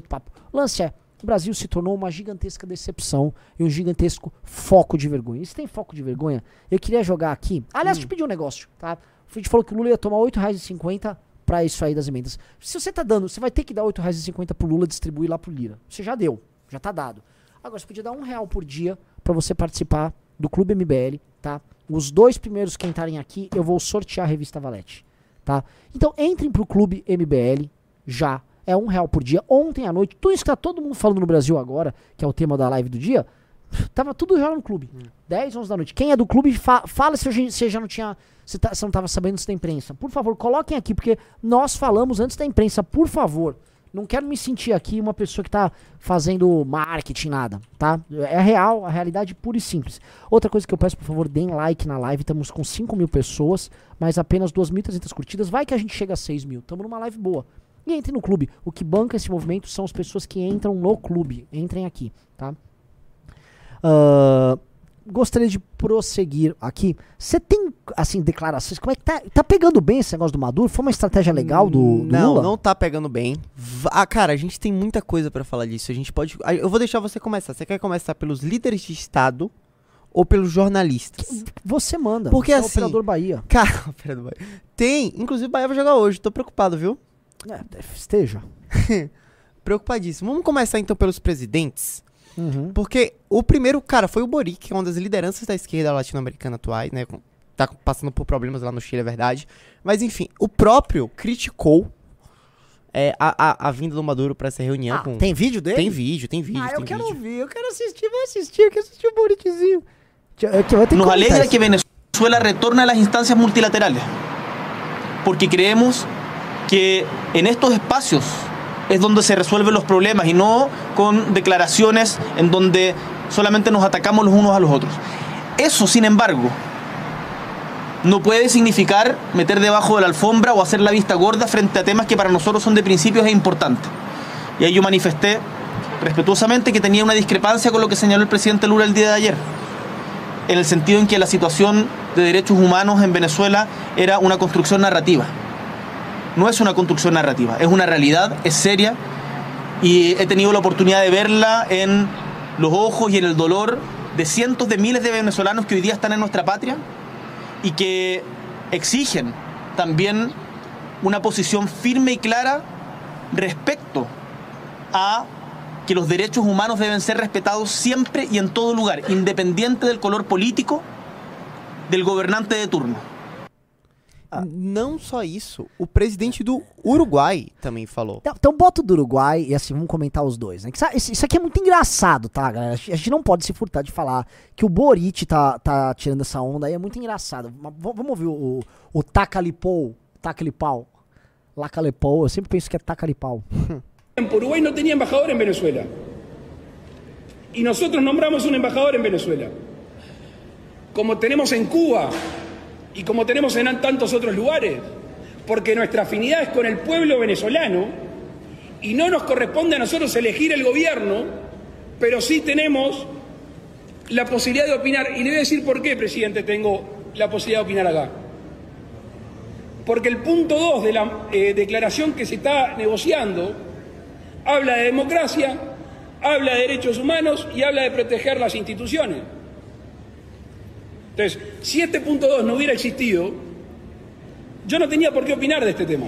papo. O lance é, o Brasil se tornou uma gigantesca decepção e um gigantesco foco de vergonha. E se tem foco de vergonha, eu queria jogar aqui. Aliás, te pedi um negócio, tá? A gente falou que o Lula ia tomar R$ 8,50 pra isso aí das emendas. Se você tá dando, você vai ter que dar R$ 8,50 pro Lula distribuir lá pro Lira. Você já deu, já tá dado. Agora, você podia dar um real por dia pra você participar do Clube MBL, tá? Os dois primeiros que entrarem aqui, eu vou sortear a revista Valete, tá? Então, entrem pro Clube MBL já. É um real por dia. Ontem à noite, tudo isso que tá todo mundo falando no Brasil agora, que é o tema da live do dia, tava tudo já no clube. 10, 11 da noite. Quem é do clube, fa- fala se você se já não tinha. Tá- se não tava sabendo antes da imprensa. Por favor, coloquem aqui, porque nós falamos antes da imprensa, por favor. Não quero me sentir aqui uma pessoa que tá fazendo marketing, nada, tá? É real, a realidade pura e simples. Outra coisa que eu peço, por favor, deem like na live. Estamos com 5 mil pessoas, mas apenas 2.300 curtidas. Vai que a gente chega a 6 mil. Estamos numa live boa. E entrem no clube. O que banca esse movimento são as pessoas que entram no clube. Entrem aqui, tá? Ah, gostaria de prosseguir aqui. Você tem, assim, declarações? Como é que tá? Tá pegando bem esse negócio do Maduro? Foi uma estratégia legal do, do não, Lula? não tá pegando bem. Ah, cara, a gente tem muita coisa pra falar disso. A gente pode. ah, Eu vou deixar você começar. Você quer começar pelos líderes de Estado ou pelos jornalistas? Você manda. Porque é assim- o operador Bahia. Cara, pera do Bahia. tem, inclusive o Bahia vai jogar hoje, tô preocupado, viu? É, esteja. Preocupadíssimo. Vamos começar então pelos presidentes. Uhum. Porque o primeiro, cara, foi o Boric, que é uma das lideranças da esquerda latino-americana atuais, né? Tá passando por problemas lá no Chile, é verdade. Mas enfim, o próprio criticou é, a, a, a vinda do Maduro pra essa reunião. Ah, com... tem vídeo dele? Tem vídeo, tem vídeo. Ah, eu tem quero vídeo. ouvir, eu quero assistir, vou assistir, eu quero assistir o Boriczinho. Eu, eu, eu Nos alegra que Venezuela retorne a las instancias multilaterales, porque creemos que en estos espacios es donde se resuelven los problemas y no con declaraciones en donde solamente nos atacamos los unos a los otros. Eso, sin embargo, no puede significar meter debajo de la alfombra o hacer la vista gorda frente a temas que para nosotros son de principios e importantes. Y ahí yo manifesté respetuosamente que tenía una discrepancia con lo que señaló el presidente Lula el día de ayer en el sentido en que la situación de derechos humanos en Venezuela era una construcción narrativa. No es una construcción narrativa, es una realidad, es seria y he tenido la oportunidad de verla en los ojos y en el dolor de cientos de miles de venezolanos que hoy día están en nuestra patria y que exigen también una posición firme y clara respecto a que los derechos humanos deben ser respetados siempre y en todo lugar, independiente del color político del gobernante de turno. Não só isso, o presidente do Uruguai também falou. Então, então bota o do Uruguai e assim, vamos comentar os dois, né? Isso aqui é muito engraçado, tá, galera? A gente a gente não pode se furtar de falar que o Boric tá, tá tirando essa onda aí, é muito engraçado. Vamos ouvir o, o, o Tacalipou, Tacalipau, Lacalepou, eu sempre penso que é Tacalipau. Uruguay no tenía embajador en Venezuela. Y nosotros nombramos un embajador en Venezuela. Como tenemos en Cuba y como tenemos en tantos otros lugares. Porque nuestra afinidad es con el pueblo venezolano y no nos corresponde a nosotros elegir el gobierno, pero sí tenemos la posibilidad de opinar. Y le voy a decir por qué, presidente, tengo la posibilidad de opinar acá. Porque el punto 2 de la eh, declaración que se está negociando habla de democracia, habla de derechos humanos y habla de proteger las instituciones. Entonces, si este punto 2 no hubiera existido, yo no tenía por qué opinar de este tema.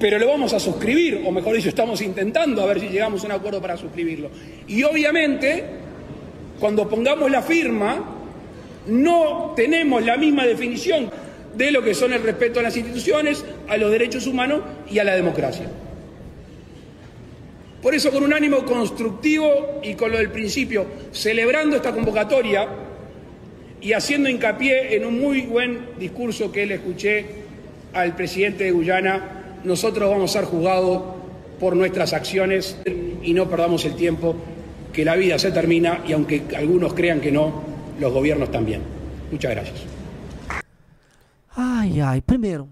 Pero lo vamos a suscribir, o mejor dicho, estamos intentando a ver si llegamos a un acuerdo para suscribirlo. Y obviamente, cuando pongamos la firma, no tenemos la misma definición de lo que son el respeto a las instituciones, a los derechos humanos y a la democracia. Por eso, con un ánimo constructivo y con lo del principio, celebrando esta convocatoria y haciendo hincapié en un muy buen discurso que le escuché al presidente de Guyana, nosotros vamos a ser juzgados por nuestras acciones y no perdamos el tiempo, que la vida se termina y aunque algunos crean que no, los gobiernos también. Muchas gracias. Ai, ai, primeiro,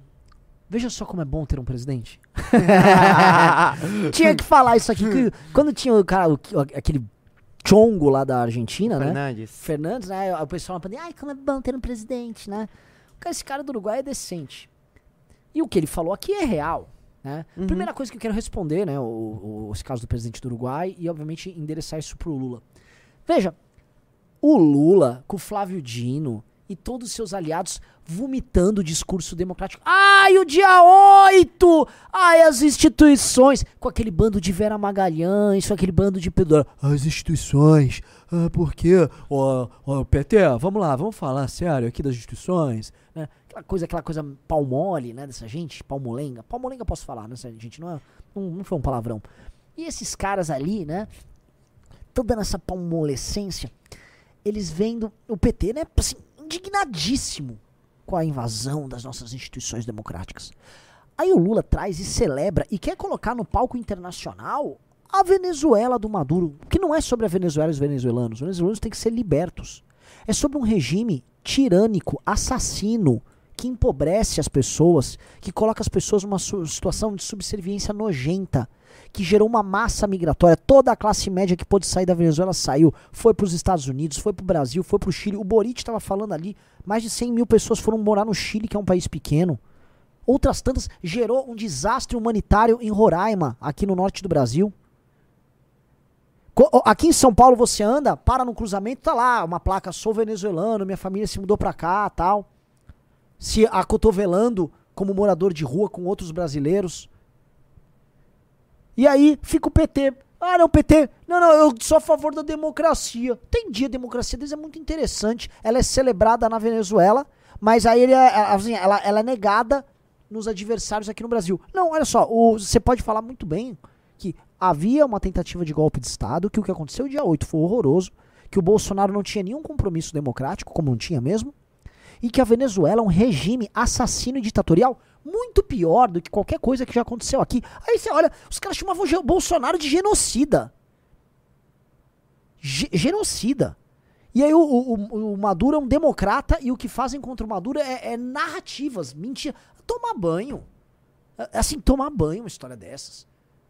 veja só como é bom ter um presidente. tinha que falar isso aqui. que quando tinha o cara, o- aquele chongo lá da Argentina, né? Fernandes. Fernandes, né? O pessoal falando, ai, como é bom ter um presidente, né? Esse cara do Uruguai é decente. E o que ele falou aqui é real, né? Primeira coisa que eu quero responder, né? O, o- esse caso do presidente do Uruguai e, obviamente, endereçar isso pro Lula. Veja, o Lula com o Flávio Dino e todos os seus aliados vomitando o discurso democrático. Ai, o dia 8! Ai, as instituições! Com aquele bando de Vera Magalhães, com aquele bando de Pedro. As instituições. Ah, por quê? Ó, ó, PT, vamos lá, vamos falar sério aqui das instituições. Né? Aquela coisa, aquela coisa pau mole, né, dessa gente, palmolenga. Palmolenga posso falar, né, gente? Não, é, não, não foi um palavrão. E esses caras ali, né, toda nessa palmolescência, eles vendo o PT, né, assim, indignadíssimo com a invasão das nossas instituições democráticas. Aí o Lula traz e celebra e quer colocar no palco internacional a Venezuela do Maduro, que não é sobre a Venezuela e os venezuelanos. Os venezuelanos têm que ser libertos. É sobre um regime tirânico, assassino, que empobrece as pessoas, que coloca as pessoas numa situação de subserviência nojenta, que gerou uma massa migratória. Toda a classe média que pôde sair da Venezuela saiu. Foi para os Estados Unidos, foi para o Brasil, foi para o Chile. O Boric estava falando ali, mais de 100 mil pessoas foram morar no Chile, que é um país pequeno. Outras tantas gerou um desastre humanitário em Roraima, aqui no norte do Brasil. Aqui em São Paulo você anda, para no cruzamento, tá lá uma placa, sou venezuelano, minha família se mudou pra cá, tal. Se acotovelando como morador de rua com outros brasileiros. E aí fica o PT. Ah, não, PT. Não, não, eu sou a favor da democracia. Entendi, a democracia deles é muito interessante. Ela é celebrada na Venezuela, mas aí é, assim, ela, ela é negada nos adversários aqui no Brasil. Não, olha só, o- você pode falar muito bem que havia uma tentativa de golpe de Estado, que o que aconteceu dia 8 foi horroroso, que o Bolsonaro não tinha nenhum compromisso democrático, como não tinha mesmo, e que a Venezuela é um regime assassino e ditatorial muito pior do que qualquer coisa que já aconteceu aqui. Aí você olha, os caras chamavam o Bolsonaro de genocida. Ge- genocida. E aí o, o- o- Maduro é um democrata e o que fazem contra o Maduro é, é narrativas, mentira. Tomar banho. É, Assim, tomar banho uma história dessas.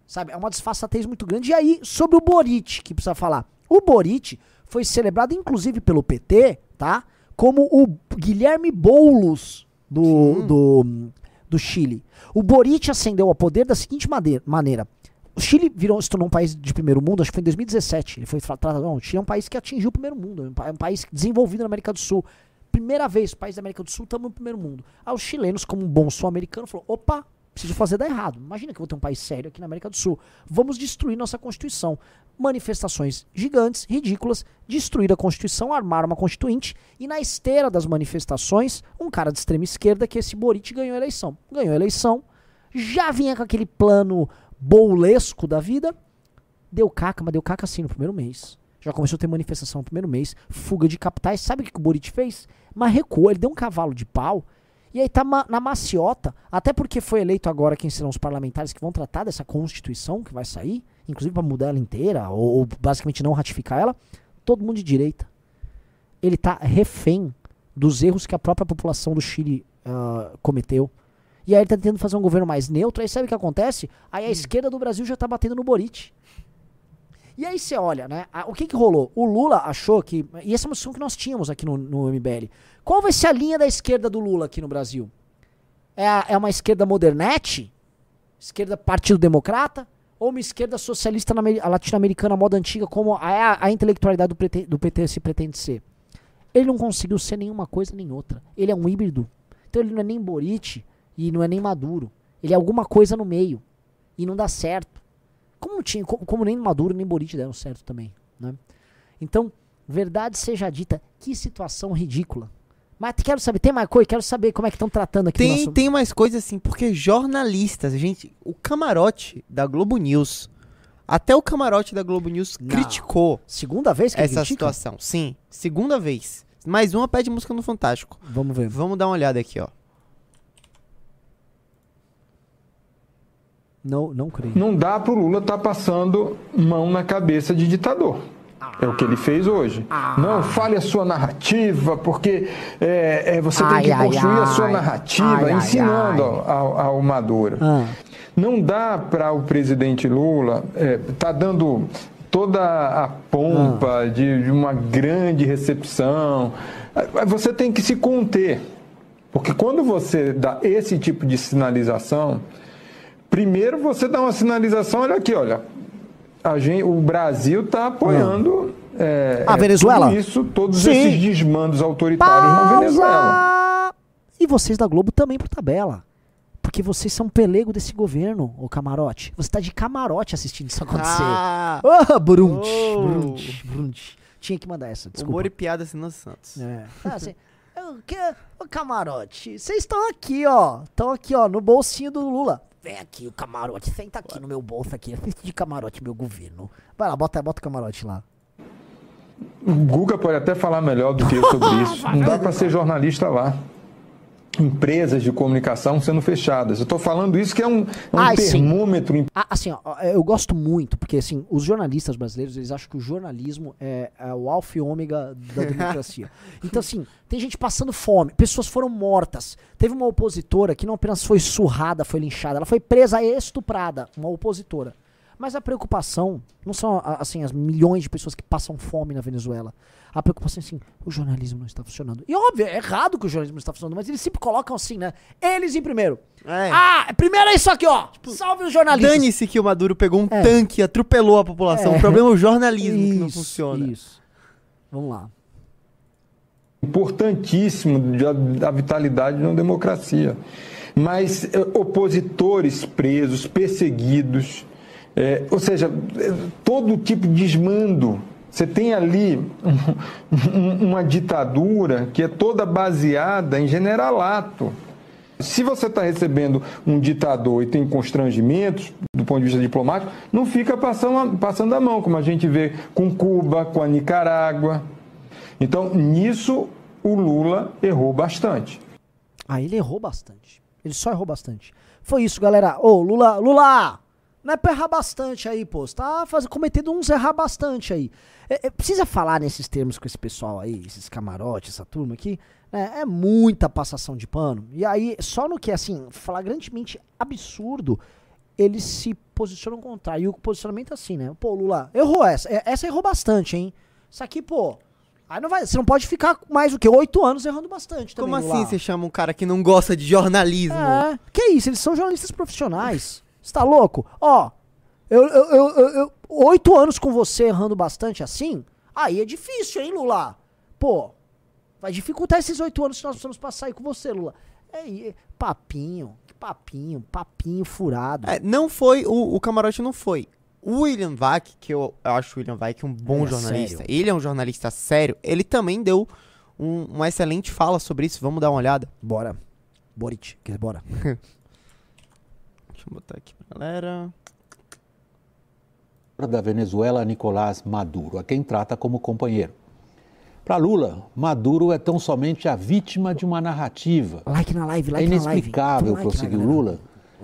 Sabe? É uma disfarçatez muito grande. E aí, sobre o Boric, que precisa falar. O Boric foi celebrado, inclusive, pelo PT, tá? Como o Guilherme Boulos do, do, do Chile. O Boric ascendeu ao poder da seguinte maneira. O Chile virou, se tornou um país de primeiro mundo, acho que foi em 2017. Ele foi tra- tratado. Não, o Chile é um país que atingiu o primeiro mundo. É um é um país desenvolvido na América do Sul. Primeira vez, país da América do Sul, estamos no primeiro mundo. Aí os chilenos, como um bom sul-americano, falou: opa, preciso fazer dar errado. Imagina que eu vou ter um país sério aqui na América do Sul. Vamos destruir nossa Constituição. Manifestações gigantes, ridículas, destruir a Constituição, armar uma Constituinte. E na esteira das manifestações, um cara de extrema esquerda, que esse Boric ganhou a eleição. Ganhou a eleição, já vinha com aquele plano boulesco da vida, deu caca, mas deu caca assim no primeiro mês. Já começou a ter manifestação no primeiro mês, fuga de capitais. Sabe o que o Boric fez? Mas recuou, ele deu um cavalo de pau. E aí tá ma- na maciota, até porque foi eleito agora quem serão os parlamentares que vão tratar dessa Constituição que vai sair, inclusive pra mudar ela inteira, ou, ou basicamente não ratificar ela, todo mundo de direita. Ele tá refém dos erros que a própria população do Chile ah, cometeu. E aí ele tá tentando fazer um governo mais neutro, aí sabe o que acontece? Aí a esquerda do Brasil já tá batendo no Boric. E aí você olha, né? o que que rolou? O Lula achou que. E essa é uma discussão que nós tínhamos aqui no, no MBL. Qual vai ser a linha da esquerda do Lula aqui no Brasil? É, a- é uma esquerda modernete? Esquerda Partido Democrata? Ou uma esquerda socialista na Ameri- latino-americana moda antiga, como a, a, a intelectualidade do, PT do PT se pretende ser? Ele não conseguiu ser nenhuma coisa nem outra. Ele é um híbrido. Então ele não é nem Boric e não é nem Maduro. Ele é alguma coisa no meio. E não dá certo. Como, tinha, como, como nem Maduro nem Boric deram certo também. Né? Então, verdade seja dita, que situação ridícula. Mas quero saber, tem mais coisa? Quero saber como é que estão tratando aqui Tem, nosso... tem mais coisas assim, porque jornalistas, gente, o camarote da Globo News, até o camarote da Globo News Não. criticou Segunda vez que essa critica? situação. Sim, segunda vez. Mais uma pede música no Fantástico. Vamos ver. Vamos dar uma olhada aqui, ó. Não, não creio. Não dá para o Lula estar passando mão na cabeça de ditador. É o que ele fez hoje. Não, fale a sua narrativa, porque é, é, você tem que Ai, ai, construir a sua ai. narrativa, Ai, ai, ensinando ai. Ao, ao, Maduro. Ah. Não dá para o presidente Lula estar dando toda a pompa Ah. de, de uma grande recepção. Ah, Você tem que se conter. Porque quando você dá esse tipo de sinalização, primeiro você dá uma sinalização, olha aqui, olha, a gente, o Brasil está apoiando é, A é, Venezuela? isso, todos Sim. esses desmandos autoritários na Venezuela. Pausa! E vocês da Globo também por tabela. Porque vocês são pelego desse governo, ô camarote. Você tá de camarote assistindo isso acontecer. Ah, Ah, brunch, Oh. brunch, brunch. Tinha que mandar essa, desculpa. humor e piada assim no Santos. É. Ah, assim, eu que- ô camarote, vocês estão aqui, ó. Estão aqui, ó, no bolsinho do Lula. Vem aqui, o camarote. Senta aqui no meu bolso aqui. Assiste de camarote, meu governo. Vai lá, bota, bota o camarote lá. O Guga pode até falar melhor do que eu sobre isso. Não dá para ser jornalista lá. Empresas de comunicação sendo fechadas. Eu estou falando isso que é um, um Ai, sim. termômetro im- Ah, assim, ó, eu gosto muito, porque assim, os jornalistas brasileiros, eles acham que o jornalismo é, é o alfa e ômega da democracia. então, assim, tem gente passando fome, pessoas foram mortas. Teve uma opositora que não apenas foi surrada, foi linchada, ela foi presa e estuprada, uma opositora. Mas a preocupação não são assim as milhões de pessoas que passam fome na Venezuela. A preocupação é assim, o jornalismo não está funcionando. E óbvio, é errado que o jornalismo não está funcionando, mas eles sempre colocam assim, né? Eles em primeiro. É. Ah, primeiro é isso aqui, ó. Salve os jornalistas. Dane-se que o Maduro pegou um É. tanque e atropelou a população. É. O problema é o jornalismo que não Isso, funciona. Isso. Vamos lá. importantíssimo da, da vitalidade de uma democracia. Mas eh, opositores presos, perseguidos, eh, ou seja, eh, todo tipo de desmando. Você tem ali um- um- uma ditadura que é toda baseada em generalato. Se você está recebendo um ditador e tem constrangimentos do ponto de vista diplomático, não fica passando a, passando a mão, como a gente vê com Cuba, com a Nicarágua. Então, nisso, o Lula errou bastante. Ah, ele errou bastante. Ele só errou bastante. Foi isso, galera. Ô, Lula, Lula! Não é pra errar bastante aí, pô. Você tá faz, cometendo uns errar bastante aí. É, é, precisa falar nesses termos com esse pessoal aí, esses camarotes, essa turma aqui. né? É muita passação de pano. E aí, só no que é, assim, flagrantemente absurdo, eles se posicionam contrário. E o posicionamento é assim, né? Pô, Lula, errou essa. É, Essa errou bastante, hein? Isso aqui, pô. Aí não vai. Você não pode ficar mais do que oito anos errando bastante também. Como Lula. assim você chama um cara que não gosta de jornalismo? É, que isso, eles são jornalistas profissionais. Você tá louco? Ó, eu, eu, eu, eu- oito anos com você errando bastante assim, aí é difícil, hein, Lula? Pô, vai dificultar esses oito anos que nós precisamos passar aí com você, Lula. É, é, papinho, que papinho, papinho furado. É, não foi, o, o camarote não foi. O William Vac, que eu, eu acho o William Vac um bom é jornalista, sério. ele é um jornalista sério, ele também deu um- uma excelente fala sobre isso. Vamos dar uma olhada? Bora. Boric, quer bora. Deixa eu botar aqui pra galera. Da Venezuela, Nicolás Maduro, a quem trata como companheiro. Para Lula, Maduro é tão somente a vítima de uma narrativa. Like na live, É like na live. inexplicável, Põe like, prosseguiu galera? Lula,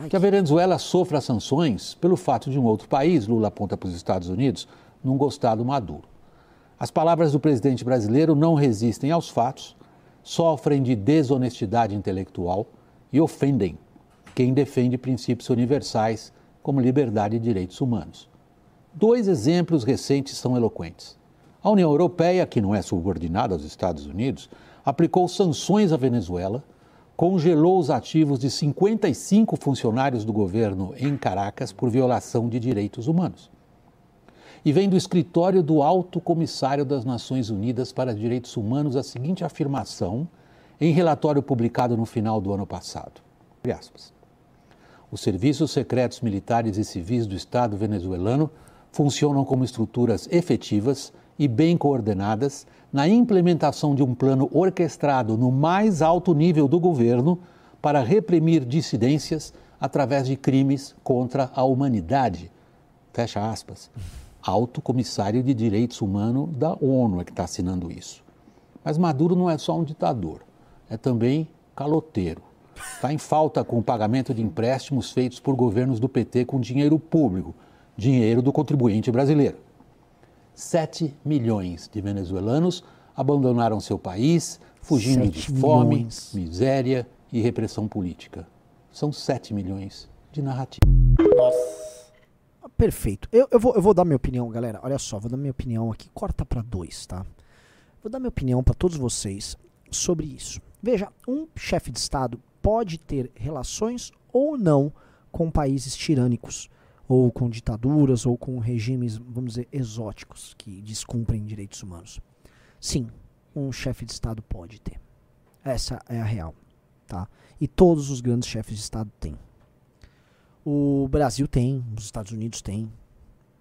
que a Venezuela sofra sanções pelo fato de um outro país, Lula aponta para os Estados Unidos, não gostar do Maduro. As palavras do presidente brasileiro não resistem aos fatos, sofrem de desonestidade intelectual e ofendem quem defende princípios universais como liberdade e direitos humanos. Dois exemplos recentes são eloquentes. A União Europeia, que não é subordinada aos Estados Unidos, aplicou sanções à Venezuela, congelou os ativos de 55 funcionários do governo em Caracas por violação de direitos humanos. E vem do escritório do Alto Comissário das Nações Unidas para Direitos Humanos a seguinte afirmação em relatório publicado no final do ano passado. Os serviços secretos militares e civis do Estado venezuelano funcionam como estruturas efetivas e bem coordenadas na implementação de um plano orquestrado no mais alto nível do governo para reprimir dissidências através de crimes contra a humanidade. Fecha aspas. Alto Comissário de Direitos Humanos da ONU é que está assinando isso. Mas Maduro não é só um ditador, é também caloteiro. Está em falta com o pagamento de empréstimos feitos por governos do PT com dinheiro público, dinheiro do contribuinte brasileiro. 7 milhões de venezuelanos abandonaram seu país, fugindo de fome, milhões. miséria e repressão política. São 7 milhões de narrativa. Ah, Perfeito. Eu, eu, vou, eu vou dar minha opinião, galera. Olha só, vou dar minha opinião aqui. Corta pra dois, tá? Vou dar minha opinião pra todos vocês sobre isso. Veja, um chefe de Estado pode ter relações ou não com países tirânicos, ou com ditaduras, ou com regimes, vamos dizer, exóticos, que descumprem direitos humanos. Sim, um chefe de Estado pode ter. Essa é a real, tá? E todos os grandes chefes de Estado têm. O Brasil tem, os Estados Unidos têm.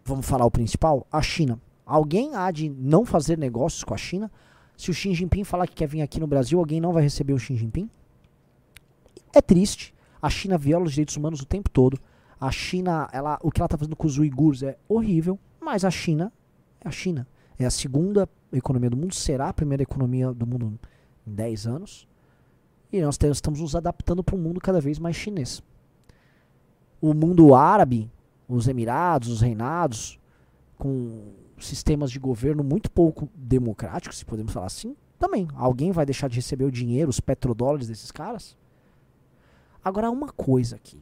Vamos falar o principal? A China. Alguém há de não fazer negócios com a China? Se o Xi Jinping falar que quer vir aqui no Brasil, alguém não vai receber o Xi Jinping? É triste. A China viola os direitos humanos o tempo todo. A China, ela, o que ela está fazendo com os uigures é horrível, mas a China é a China. É a segunda economia do mundo, será a primeira economia do mundo em 10 anos. E nós temos- estamos nos adaptando para um mundo cada vez mais chinês o mundo árabe, os Emirados, os reinados, com sistemas de governo muito pouco democráticos, se podemos falar assim, também. Alguém vai deixar de receber o dinheiro, os petrodólares desses caras? Agora, uma coisa aqui.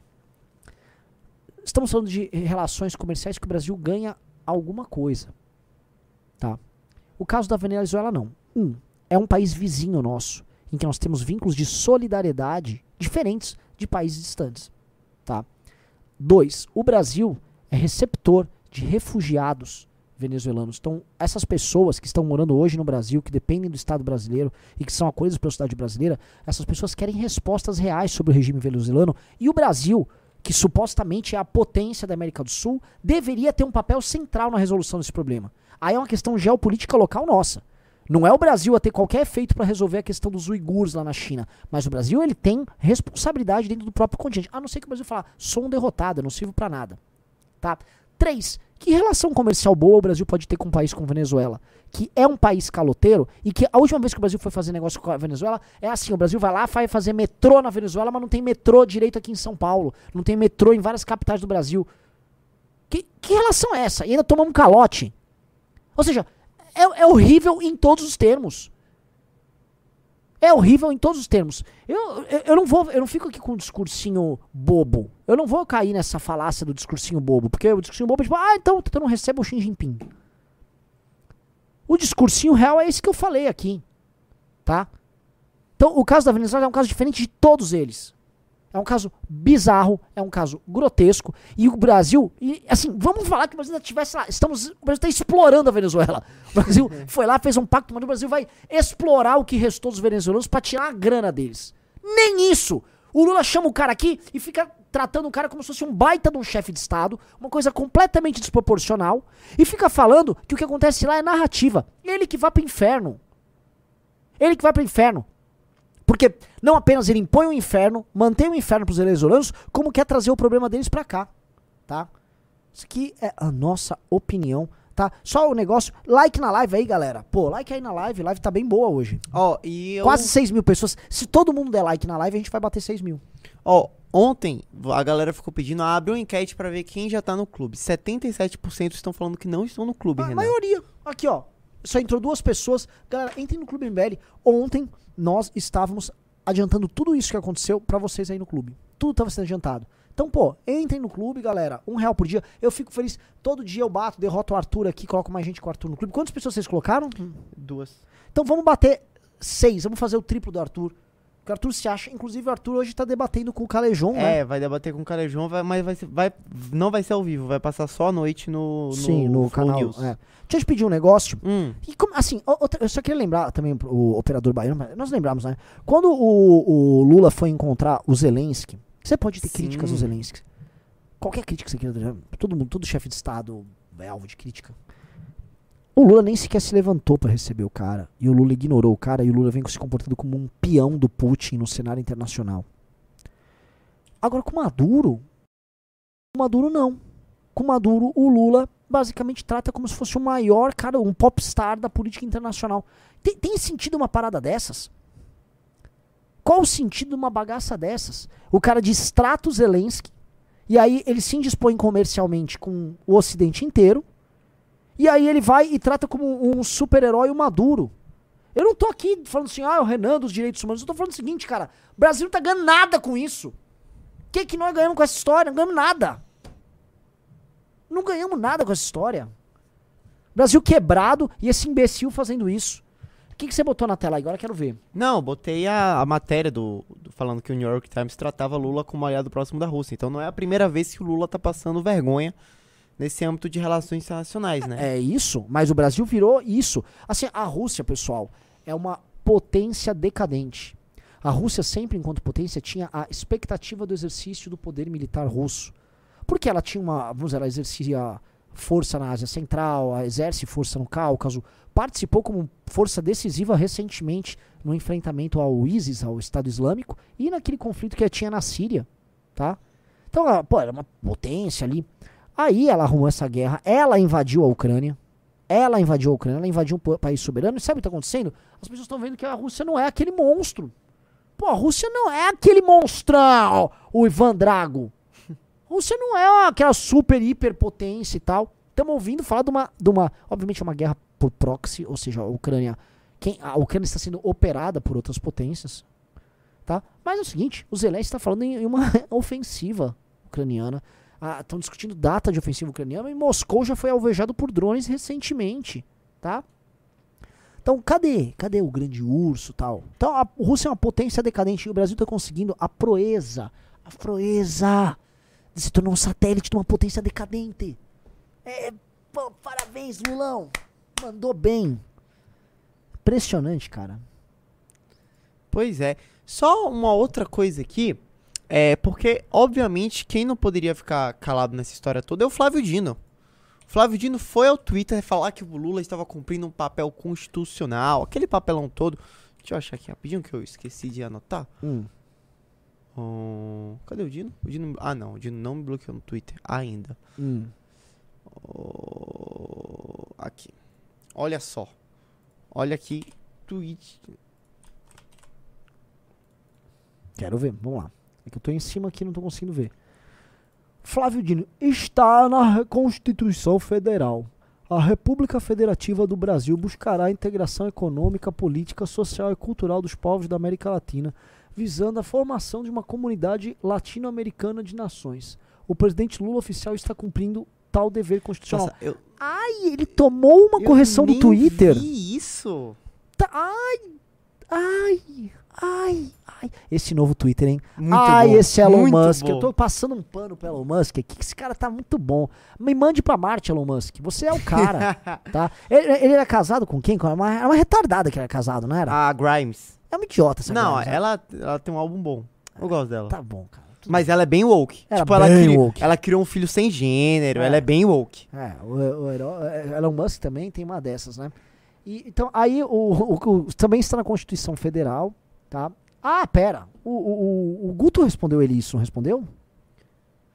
Estamos falando de relações comerciais que o Brasil ganha alguma coisa. Tá? O caso da Venezuela não. Um, é um país vizinho nosso, em que nós temos vínculos de solidariedade diferentes de países distantes. Tá? Dois, o Brasil é receptor de refugiados venezuelanos. Então, essas pessoas que estão morando hoje no Brasil, que dependem do Estado brasileiro e que são acolhidas pela sociedade brasileira, essas pessoas querem respostas reais sobre o regime venezuelano. E o Brasil, que supostamente é a potência da América do Sul, deveria ter um papel central na resolução desse problema. Aí é uma questão geopolítica local nossa. Não é o Brasil a ter qualquer efeito para resolver a questão dos uigures lá na China, mas o Brasil ele tem responsabilidade dentro do próprio continente. A não ser que o Brasil falar, sou um derrotado, não sirvo para nada. Tá? Três, que relação comercial boa o Brasil pode ter com um país como Venezuela? Que é um país caloteiro e que a última vez que o Brasil foi fazer negócio com a Venezuela é assim: o Brasil vai lá, vai fazer metrô na Venezuela, mas não tem metrô direito aqui em São Paulo. Não tem metrô em várias capitais do Brasil. Que, que relação é essa? E ainda tomamos um calote. Ou seja, é, é horrível em todos os termos. É horrível em todos os termos. Eu, eu, eu, não vou, eu não fico aqui com um discursinho bobo. Eu não vou cair nessa falácia do discursinho bobo, porque o discursinho bobo é tipo, ah, então, então não recebe o Xi Jinping. O discursinho real é esse que eu falei aqui, tá? Então, o caso da Venezuela é um caso diferente de todos eles. É um caso bizarro, é um caso grotesco. E o Brasil, e, assim, vamos falar que o Brasil ainda tivesse lá. Estamos, o Brasil está explorando a Venezuela. O Brasil foi lá, fez um pacto, mas o Brasil vai explorar o que restou dos venezuelanos para tirar a grana deles. Nem isso! O Lula chama o cara aqui e fica tratando o cara como se fosse um baita de um chefe de Estado, uma coisa completamente desproporcional, e fica falando que o que acontece lá é narrativa. Ele que vai pro inferno. Ele que vai pro inferno. Porque não apenas ele impõe o inferno, mantém o inferno para os venezuelanos, como quer trazer o problema deles para cá, tá? Isso aqui é a nossa opinião, tá? Só o negócio, like na live aí, galera. Pô, like aí na live, live tá bem boa hoje. Ó, e eu... Quase 6 mil pessoas. Se todo mundo der like na live, a gente vai bater 6 mil. Ó, ontem a galera ficou pedindo, abre uma enquete para ver quem já tá no clube. 77% estão falando que não estão no clube, A Renan. maioria. Aqui, ó. Só entrou duas pessoas. Galera, entrem no Clube MBL. Ontem nós estávamos adiantando tudo isso que aconteceu pra vocês aí no clube. Tudo estava sendo adiantado. Então, pô, entrem no clube, galera. Um real por dia. Eu fico feliz. Todo dia eu bato, derroto o Arthur aqui, coloco mais gente com o Arthur no clube. Quantas pessoas vocês colocaram? Duas. Então vamos bater seis. Vamos fazer o triplo do Arthur. O Arthur se acha. Inclusive, o Arthur hoje tá debatendo com o Calejon, né? É, vai debater com o Calejão, vai, mas vai, vai, não vai ser ao vivo, vai passar só à noite no, no, Sim, no, canal. News. é. Deixa eu te pedir um negócio. Hum, E como, assim, outra- eu só queria lembrar também o operador baiano, nós lembramos, né? Quando o, o Lula foi encontrar o Zelensky, você pode ter Sim. críticas ao Zelensky. Qualquer crítica que você queira, todo mundo, todo chefe de Estado é alvo de crítica. O Lula nem sequer se levantou para receber o cara. E o Lula ignorou o cara e o Lula vem se comportando como um peão do Putin no cenário internacional. Agora com Maduro, com Maduro não. Com Maduro, o Lula basicamente trata como se fosse o maior cara, um popstar da política internacional. Tem, tem sentido uma parada dessas? Qual o sentido de uma bagaça dessas? O cara distrata o Zelensky, e aí ele se indispõe comercialmente com o Ocidente inteiro, e aí ele vai e trata como um super-herói o Maduro. Eu não tô aqui falando assim, ah, o Renan dos direitos humanos. Eu tô falando o seguinte, cara, o Brasil não tá ganhando nada com isso. O que, que nós ganhamos com essa história? Não ganhamos nada. Não ganhamos nada com essa história. Brasil quebrado e esse imbecil fazendo isso. O que, que você botou na tela? Agora quero ver. Não, botei a, a matéria do, do- falando que o New York Times tratava Lula como aliado próximo da Rússia. Então não é a primeira vez que o Lula tá passando vergonha nesse âmbito de relações internacionais, né? É isso, mas o Brasil virou isso. Assim, a Rússia, pessoal, é uma potência decadente. A Rússia sempre, enquanto potência, tinha a expectativa do exercício do poder militar russo. Porque ela tinha uma, vamos dizer, ela exercia força na Ásia Central, ela exerce força no Cáucaso, participou como força decisiva recentemente no enfrentamento ao ISIS, ao Estado Islâmico, e naquele conflito que tinha na Síria, tá? Então, ela, pô, era uma potência ali. Aí ela arrumou essa guerra, ela invadiu a Ucrânia, ela invadiu a Ucrânia, ela invadiu um pa- país soberano, e sabe o que está acontecendo? As pessoas estão vendo que a Rússia não é aquele monstro. Pô, a Rússia não é aquele monstrão, o Ivan Drago. A Rússia não é aquela super hiperpotência e tal. Estamos ouvindo falar de uma, de uma. Obviamente é uma guerra por proxy, ou seja, a Ucrânia. Quem, a Ucrânia está sendo operada por outras potências. Tá? Mas é o seguinte, o Zelensky está falando em em uma ofensiva ucraniana. Estão discutindo data de ofensiva ucraniana e Moscou já foi alvejado por drones recentemente, tá? Então, cadê? Cadê o grande urso tal? Então, a Rússia é uma potência decadente e o Brasil está conseguindo a proeza, a proeza de se tornar um satélite de uma potência decadente. É, pô, parabéns, Lulão. Mandou bem. Impressionante, cara. Pois é. Só uma outra coisa aqui. É porque, obviamente, quem não poderia ficar calado nessa história toda é o Flávio Dino. O Flávio Dino foi ao Twitter falar que o Lula estava cumprindo um papel constitucional, aquele papelão todo. Deixa eu achar aqui rapidinho que eu esqueci de anotar. Hum. Hum, cadê o Dino? O Dino? Ah, não. O Dino não me bloqueou no Twitter ainda. Hum. Oh, aqui. Olha só. Olha aqui. Tweet. Quero ver, vamos lá. É que eu tô em cima aqui não tô conseguindo ver. Flávio Dino, está na Constituição Federal. A República Federativa do Brasil buscará a integração econômica, política, social e cultural dos povos da América Latina, visando a formação de uma comunidade latino-americana de nações. O presidente Lula oficial está cumprindo tal dever constitucional. Nossa, eu, Ai, ele tomou uma correção do Twitter. Vi isso. Tá- ai, ai, ai, ai. Esse novo Twitter, hein? Muito ai, bom, esse Elon muito Musk. bom. Eu tô passando um pano pro Elon Musk aqui, que esse cara tá muito bom. Me mande pra Marte, Elon Musk. Você é o cara, tá? Ele, ele era casado com quem? Com uma, era uma retardada que era casado, não era? A Grimes. É uma idiota essa não, Grimes, né? ela, ela tem um álbum bom. Eu gosto dela. Tá bom, cara. Mas ela é bem woke. Ela tipo, é ela, bem cri- woke. ela criou um filho sem gênero. É. Ela é bem woke. É, o, o Hero- é, Elon Musk também tem uma dessas, né? E, então, aí o, o- o- também está na Constituição Federal, tá? Ah, pera. O, o, o- Guto respondeu ele isso, não respondeu?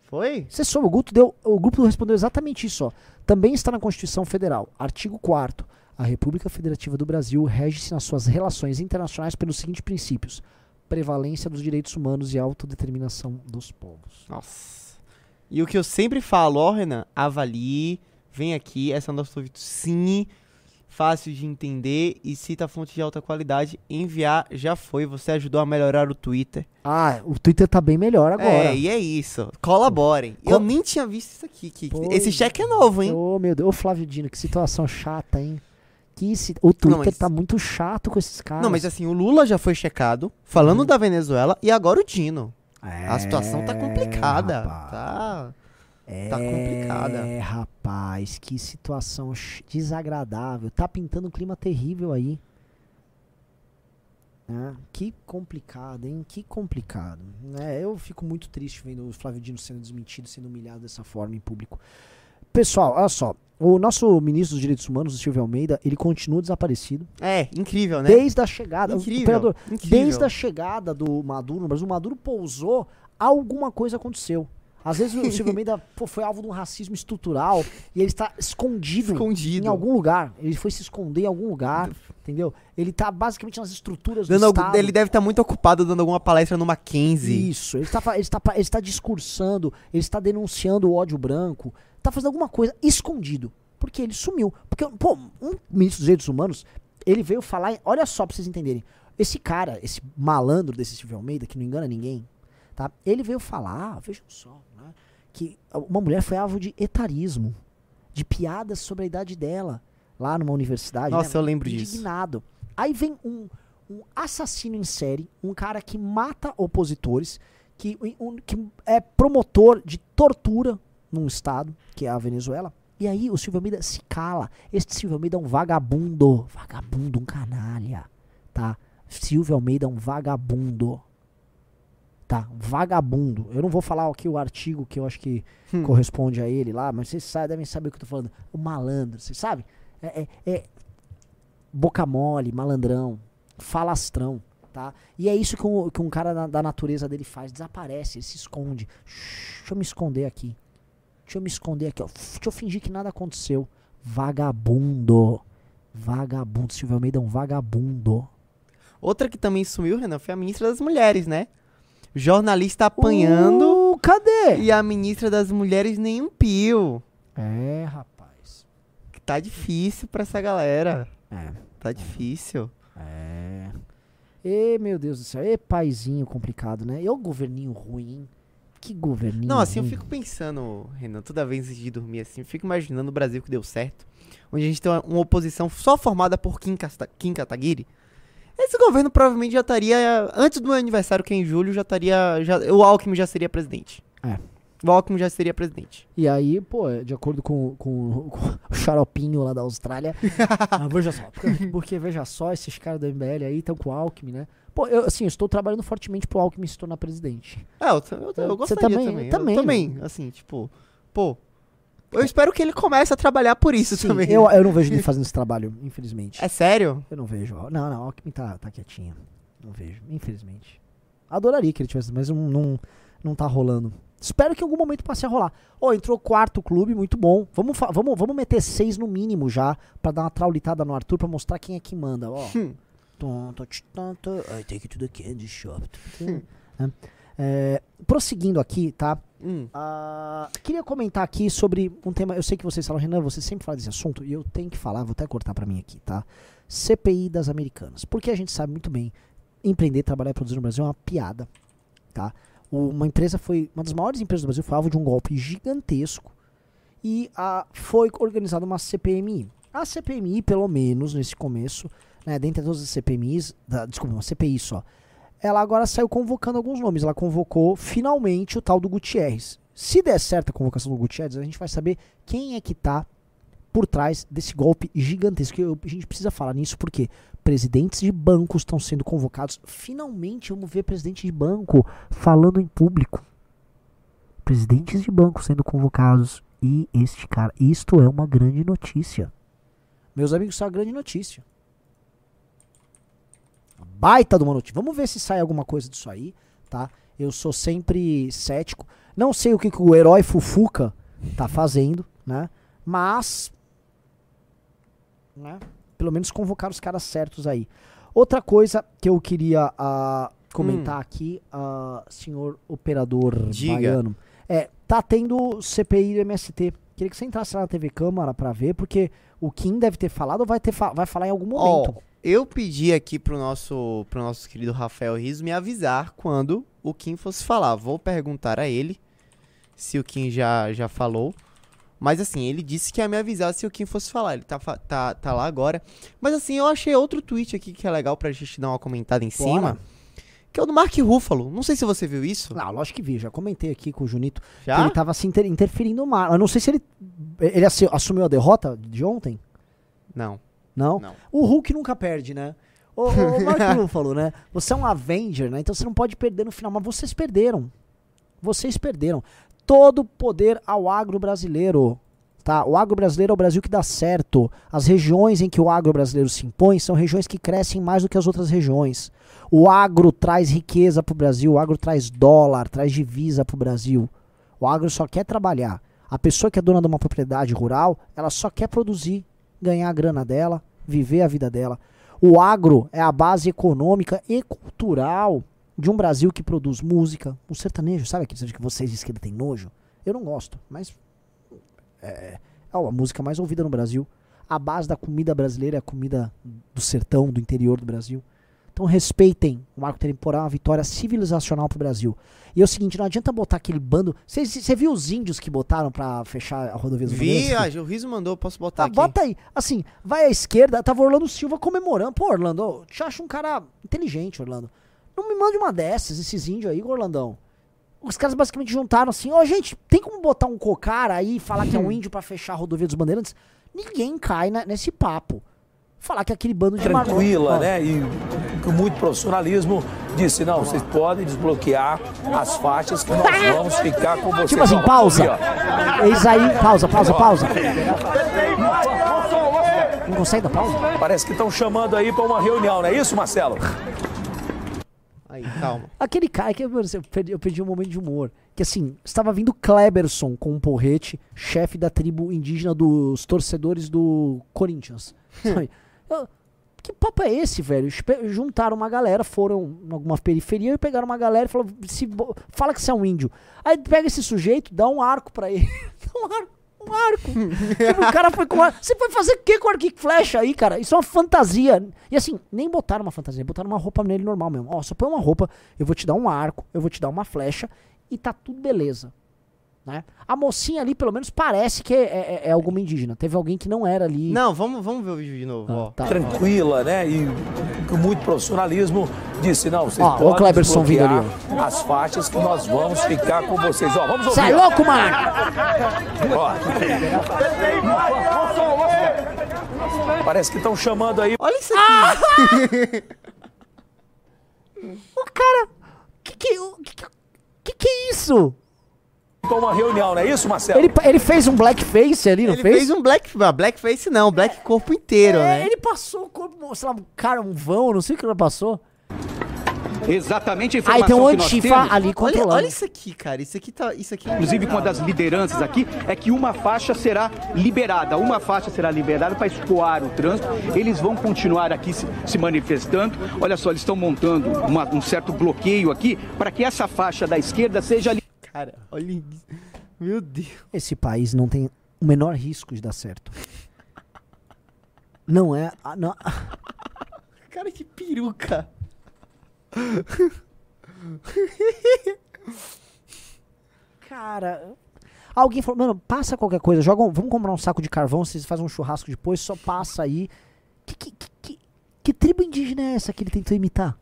Foi? Você soube, o Guto deu. O grupo respondeu exatamente isso, ó. Também está na Constituição Federal. Artigo 4 A República Federativa do Brasil rege-se nas suas relações internacionais pelos seguintes princípios: prevalência dos direitos humanos e autodeterminação dos povos. Nossa. E o que eu sempre falo, ó, Renan, avalie, vem aqui, essa é a nossa ouvido sim, fácil de entender e cita fonte de alta qualidade. Enviar já foi, você ajudou a melhorar o Twitter. Ah, o Twitter tá bem melhor agora. É, e é isso. Colaborem. Co- Eu nem tinha visto isso aqui. Que, esse cheque é novo, hein? Ô, meu Deus. Ô, Flávio Dino, que situação chata, hein? Que si- O Twitter mas- tá muito chato com esses caras. Não, mas assim, o Lula já foi checado, falando Uhum. da Venezuela, e agora o Dino. É, A situação tá complicada. rapaz. Tá. É, tá complicada. É, rapaz, que situação desagradável. Tá pintando um clima terrível aí. Né? Que complicado, hein? Que complicado. né? eu fico muito triste vendo o Flávio Dino sendo desmentido, sendo humilhado dessa forma em público. Pessoal, olha só. O nosso ministro dos Direitos Humanos, o Silvio Almeida, ele continua desaparecido. É, incrível, né? Desde a chegada. Incrível, incrível. Desde a chegada do Maduro no Brasil, o Maduro pousou, alguma coisa aconteceu. Às vezes o Silvio Almeida pô, foi alvo de um racismo estrutural e ele está escondido, Escondido. em algum lugar. Ele foi se esconder em algum lugar, entendeu? Ele tá basicamente nas estruturas Dando do algum- Estado. ele deve estar muito ocupado dando alguma palestra no Mackenzie. Isso, ele está, ele, está, pa- ele está discursando, ele está denunciando o ódio branco, está fazendo alguma coisa escondido, porque ele sumiu. Porque, pô, um ministro dos direitos humanos, ele veio falar, olha só pra vocês entenderem, esse cara, esse malandro desse Silvio Almeida, que não engana ninguém, tá? Ele veio falar, vejam só, né, que uma mulher foi alvo de etarismo, de piadas sobre a idade dela, lá numa universidade. Nossa, né, eu lembro disso. indignado. Aí vem um, um assassino em série, um cara que mata opositores, que, um- que é promotor de tortura num estado, que é a Venezuela. E aí o Silvio Almeida se cala. Este Silvio Almeida é um vagabundo. Vagabundo, um canalha. Tá? Silvio Almeida é um vagabundo. Tá? Vagabundo. Eu não vou falar aqui o artigo que eu acho que Hum. corresponde a ele lá, mas vocês devem saber o que eu tô falando. O malandro, vocês sabem? É, é- é boca mole, malandrão, falastrão, tá? E é isso que um, que um cara da, da natureza dele faz, desaparece, ele se esconde. Shhh, deixa eu me esconder aqui. Deixa eu me esconder aqui, ó. Deixa eu fingir que nada aconteceu. Vagabundo. Vagabundo. Silvio Almeida é um vagabundo. Outra que também sumiu, Renan, foi a ministra das Mulheres, né? Jornalista apanhando Uh, cadê? e a ministra das Mulheres nem um pio. É, rapaz. Tá difícil pra essa galera. É. Tá difícil. É. E meu Deus do céu, e paizinho complicado, né? E o governinho ruim, que governinho. Não, assim, eu ruim. fico pensando, Renan, toda vez antes de dormir, assim, eu fico imaginando o Brasil que deu certo, onde a gente tem uma, uma oposição só formada por Kim, Casta- Kim Kataguiri. Esse governo provavelmente já estaria, antes do meu aniversário, que é em julho, já estaria, já, o Alckmin já seria presidente. É. O Alckmin já seria presidente. E aí, pô, de acordo com, com- com o xaropinho lá da Austrália. ah, veja só. Porque, porque, veja só, esses caras do MBL aí estão com o Alckmin, né? Pô, eu, assim, eu estou trabalhando fortemente pro Alckmin se tornar presidente. É, eu, eu, eu, Você gostaria também- também. também, eu também, assim, tipo, pô, eu espero que ele comece a trabalhar por isso Sim, também. eu, eu não vejo ele fazendo esse trabalho, infelizmente. É sério? Eu não vejo. Não, não, o Alckmin tá, tá quietinho. Não vejo, infelizmente. Adoraria que ele tivesse, mas não, não, não tá rolando. Espero que em algum momento passe a rolar. Ó, entrou quarto clube, muito bom. Vamos, vamos, vamos meter seis no mínimo já, pra dar uma traulitada no Arthur, pra mostrar quem é que manda, ó. Hum. Tum. I take you to the candy shop. Tum. É, prosseguindo aqui, tá? Hum. Ah, queria comentar aqui sobre um tema. Eu sei que vocês falam, Renan, você sempre fala desse assunto, e eu tenho que falar, vou até cortar pra mim aqui, tá? CPI das Americanas. Porque a gente sabe muito bem, empreender, trabalhar e produzir no Brasil é uma piada, tá? Uma empresa foi, uma das maiores empresas do Brasil foi alvo de um golpe gigantesco e foi organizada uma CPMI. A CPMI, pelo menos nesse começo, né, dentre todas as CPMIs, da, desculpa, uma CPI só, ela agora saiu convocando alguns nomes. Ela convocou finalmente o tal do Gutierrez. Se der certo a convocação do Gutierrez, a gente vai saber quem é que tá por trás desse golpe gigantesco. Eu- a gente precisa falar nisso porque presidentes de bancos estão sendo convocados. Finalmente vamos ver presidente de banco falando em público. Presidentes de banco sendo convocados. E este cara, isto é uma grande notícia. Meus amigos, isso é uma grande notícia. Baita de uma notícia. Vamos ver se sai alguma coisa disso aí, tá? Eu sou sempre cético. Não sei o que, que o herói Fufuca tá fazendo, né? Mas. Né? Pelo menos convocar os caras certos aí. Outra coisa que eu queria ah, comentar aqui, ah, senhor operador Diga. baiano, é, tá tendo CPI do MST. Queria que você entrasse lá na TV Câmara pra ver, porque o Kim deve ter falado ou vai, ter fa- vai falar em algum momento. Ó, eu pedi aqui pro nosso, pro nosso querido Rafael Riso me avisar quando o Kim fosse falar. Vou perguntar a ele se o Kim já, já falou. Mas assim, ele disse que ia me avisar se o Kim fosse falar. Ele tá, tá, tá lá agora. Mas assim, eu achei outro tweet aqui que é legal pra gente dar uma comentada em Bora. cima. Que é o do Mark Ruffalo. Não sei se você viu isso. Não, lógico que vi, já comentei aqui com o Junito. que Já? ele tava se inter- interferindo mar. Eu não sei se ele. Ele assumiu a derrota de ontem? Não. Não? Não. O Hulk nunca perde, né? O, o, o Mark Ruffalo, né? Você é um Avenger, né? Então você não pode perder no final. Mas vocês perderam. Vocês perderam. Todo poder ao agro brasileiro. Tá? O agro brasileiro é o Brasil que dá certo. As regiões em que o agro brasileiro se impõe são regiões que crescem mais do que as outras regiões. O agro traz riqueza pro Brasil, o agro traz dólar, traz divisa pro Brasil. O agro só quer trabalhar. A pessoa que é dona de uma propriedade rural, ela só quer produzir, ganhar a grana dela, viver a vida dela. O agro é a base econômica e cultural de um Brasil que produz música, o sertanejo, sabe aquele que vocês de esquerda têm nojo? Eu não gosto, mas é, é a música mais ouvida no Brasil. A base da comida brasileira é a comida do sertão, do interior do Brasil. Então respeitem o marco temporal, uma vitória civilizacional pro Brasil. E é o seguinte, não adianta botar aquele bando. Você viu os índios que botaram pra fechar a rodovia dos Vi, Bandeirantes? ah, o Riso mandou, posso botar Tá, aqui. bota aí. Assim, vai à esquerda, tava Orlando Silva comemorando. Pô, Orlando, eu te acho um cara inteligente, Orlando. Não me mande uma dessas, esses índios aí, Orlandão. Os caras basicamente juntaram assim, ó, gente, tem como botar um cocara aí e falar que é um índio pra fechar a rodovia dos Bandeirantes? Ninguém cai na- nesse papo. Falar que aquele bando de tranquila, marrom- né? E com muito profissionalismo disse, não, vocês podem desbloquear as faixas que nós vamos ficar com vocês. Tipo assim, Ó, pausa. Eis aí, pausa, pausa, pausa. Não consegue dar pausa? Parece que estão chamando aí para uma reunião, não é isso, Marcelo? Aí, calma. Aquele cara que eu perdi, eu perdi um momento de humor. Que assim, estava vindo Kleberson com um porrete, chefe da tribo indígena dos torcedores do Corinthians. Eu- que papo é esse, velho? Juntaram uma galera, foram em alguma periferia e pegaram uma galera e falaram: se, fala que você é um índio. Aí pega esse sujeito, dá um arco pra ele. Dá um arco. Um arco. tipo, o cara foi com arco. Você foi fazer o que com arco e flecha aí, cara? Isso é uma fantasia. E assim, nem botaram uma fantasia, botaram uma roupa nele normal mesmo. Ó, só põe uma roupa, eu vou te dar um arco, eu vou te dar uma flecha e tá tudo beleza. Né? A mocinha ali, pelo menos, parece que é, é- é alguma indígena. Teve alguém que não era ali. Não, vamos, vamos ver o vídeo de novo, ó. tá. tranquila, né? E com muito profissionalismo disse, não, vocês Ó, ó o podem Cleberson vindo ali, as faixas que nós vamos ficar com vocês. Ó, vamos Você ouvir. é louco, mano? Ó. Parece que estão chamando aí. Olha isso aqui. O cara. Que que, o- que, que, que que é isso? Para uma reunião, não é isso, Marcelo? Ele, ele fez um blackface ali, não Ele fez? fez um black, ah, blackface não, black corpo inteiro, É, né? ele passou o corpo, sei lá, um cara, um vão, não sei o que ele passou. Exatamente a Aí informação tem um antifa ali Olha, controlando. olha isso aqui, cara. Isso aqui tá. Isso aqui. inclusive com uma das lideranças aqui, é que uma faixa será liberada. Uma faixa será liberada para escoar o trânsito. Eles vão continuar aqui se, se manifestando. Olha só, eles estão montando uma- um certo bloqueio aqui para que essa faixa da esquerda seja li- Cara, olha isso. Meu Deus. Esse país não tem o menor risco de dar certo. Não é. Não, Cara, que peruca. cara. Alguém falou, mano, passa qualquer coisa, joga um- vamos comprar um saco de carvão, vocês fazem um churrasco depois, só passa aí. Que, que, que, que tribo indígena é essa que ele tentou imitar?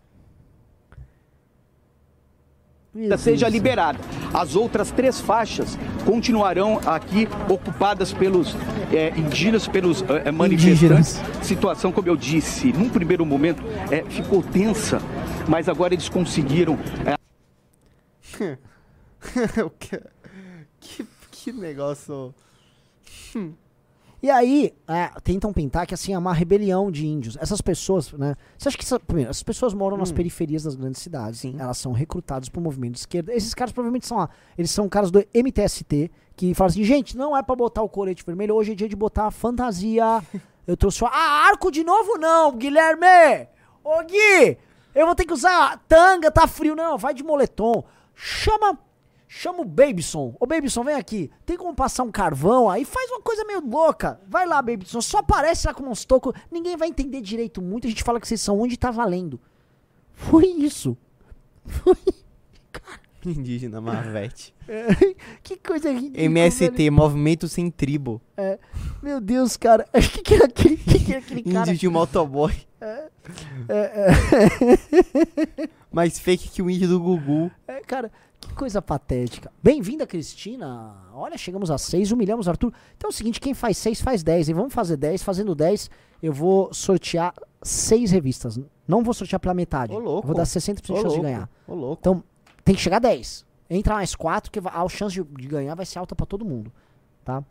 Seja liberada. As outras três faixas continuarão aqui ocupadas pelos é, indígenas, pelos é, é, manifestantes. Situação, como eu disse, num primeiro momento é, ficou tensa, mas agora eles conseguiram é, que, que, que negócio. E aí, é, tentam pintar que assim é uma rebelião de índios. Essas pessoas, né? Você acha que essa- primeiro, essas pessoas moram nas periferias das grandes cidades. Elas são recrutadas por movimento de esquerda. Esses caras provavelmente são lá. Eles são caras do MTST que falam assim, gente, não é pra botar o colete vermelho, hoje é dia de botar a fantasia. Eu trouxe. Ah, arco de novo não, Guilherme! Ô Gui! Eu vou ter que usar tanga, tá frio. Não, vai de moletom. Chama Chama o Babyson. Ô, Babyson, vem aqui. Tem como passar um carvão aí? Faz uma coisa meio louca. Vai lá, Babyson. Só aparece lá com uns tocos. Ninguém vai entender direito muito. A gente fala que vocês são onde tá valendo. Foi isso. Foi. Indígena Marvete. que coisa ridícula. MST, velho. Movimento Sem Tribo. Meu Deus, cara. O que, que era aquele, que que era aquele cara? Índio de motoboy. É, é. Mais fake que o índio do Gugu. É, cara, que coisa patética. Bem-vinda, Cristina. Olha, chegamos a 6, humilhamos Arthur. Então é o seguinte, quem faz 6 faz 10. E vamos fazer 10. Fazendo 10, eu vou sortear 6 revistas. Não vou sortear pela metade. Ô, louco. Eu vou dar 60% de chance de louco. ganhar. Ô, louco. Então, tem que chegar a 10. Entra mais 4, que a chance de, de ganhar vai ser alta pra todo mundo. Tá?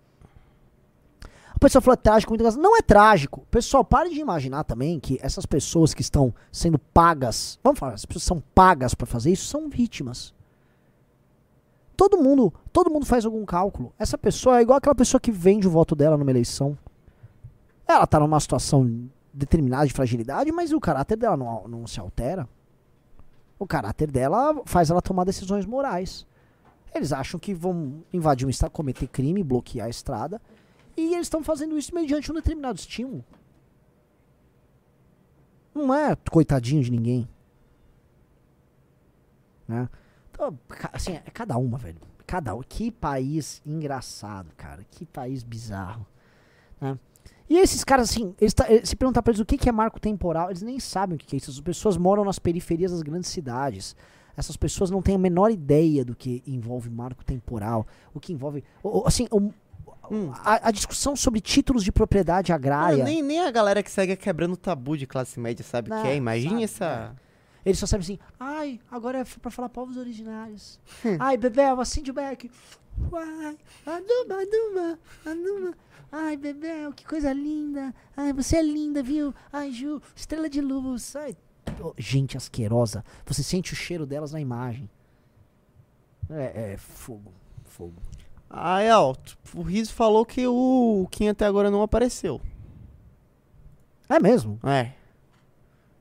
A pessoa falou é trágico, muito engraçado. Não é trágico. Pessoal, pare de imaginar também que essas pessoas que estão sendo pagas, vamos falar, as pessoas são pagas pra fazer isso, são vítimas. Todo mundo, todo mundo faz algum cálculo. Essa pessoa é igual aquela pessoa que vende o voto dela numa eleição. Ela tá numa situação determinada de fragilidade, mas o caráter dela não, não se altera. O caráter dela faz ela tomar decisões morais. Eles acham que vão invadir um estado, cometer crime, bloquear a estrada. E eles estão fazendo isso mediante um determinado estímulo. Não é coitadinho de ninguém. Né? Assim, é cada uma, velho. Cada um. Que país engraçado, cara. Que país bizarro. né? E esses caras, assim, eles tá- se perguntar pra eles o que, que é marco temporal, eles nem sabem o que, que é isso. As pessoas moram nas periferias das grandes cidades. Essas pessoas não têm a menor ideia do que envolve marco temporal. O que envolve. o- o- Assim, o- a, a discussão sobre títulos de propriedade agrária. Ah, nem, nem a galera que segue quebrando o tabu de classe média sabe o Não, que é. Imagine sabe, essa. Eles só sabem assim, ai, agora é pra falar povos originários. Hum. ai, Bebel, acende o beck. Uai, aduma, aduma, aduma. Ai, Bebel, que coisa linda. Ai, você é linda, viu? Ai, Ju, estrela de luz. Ai, oh, gente asquerosa. Você sente o cheiro delas na imagem. É, é fogo, fogo. Ah, é, ó. O Riso falou que o Kim até agora não apareceu. É mesmo? É.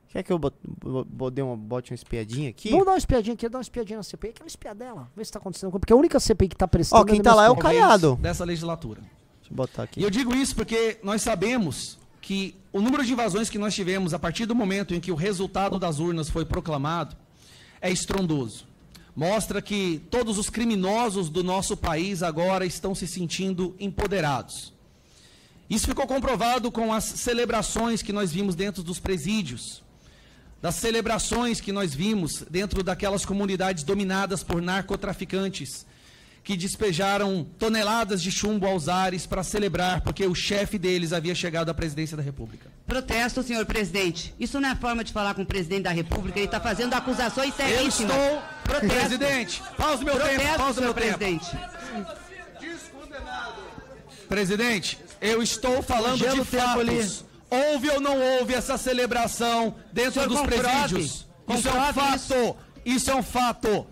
Quer que eu bot, bo- bo- dê uma, bote uma espiadinha aqui? Vamos dar uma espiadinha aqui, dar uma espiadinha na CPI. Quero espiar dela. Ver se tá acontecendo. Porque a única CPI que tá prestando. Ó, quem do tá lá é o. Caiado. dessa legislatura. Deixa eu botar aqui. E eu digo isso porque nós sabemos que o número de invasões que nós tivemos a partir do momento em que o resultado das urnas foi proclamado é estrondoso. mostra que todos os criminosos do nosso país agora estão se sentindo empoderados. Isso ficou comprovado com as celebrações que nós vimos dentro dos presídios, das celebrações que nós vimos dentro daquelas comunidades dominadas por narcotraficantes, que despejaram toneladas de chumbo aos ares para celebrar, porque o chefe deles havia chegado à presidência da República. Protesto, senhor presidente. Isso não é forma de falar com o presidente da República. Ele está fazendo acusações Eu seríssimas. estou. Protesto. Presidente, pausa o meu Protesto, tempo, pausa o meu senhor tempo. presidente. Presidente, eu estou falando Gelo de tempo ali. Houve ou não houve essa celebração dentro dos comprove. presídios? Isso é um Comprove fato. Isso. é um fato.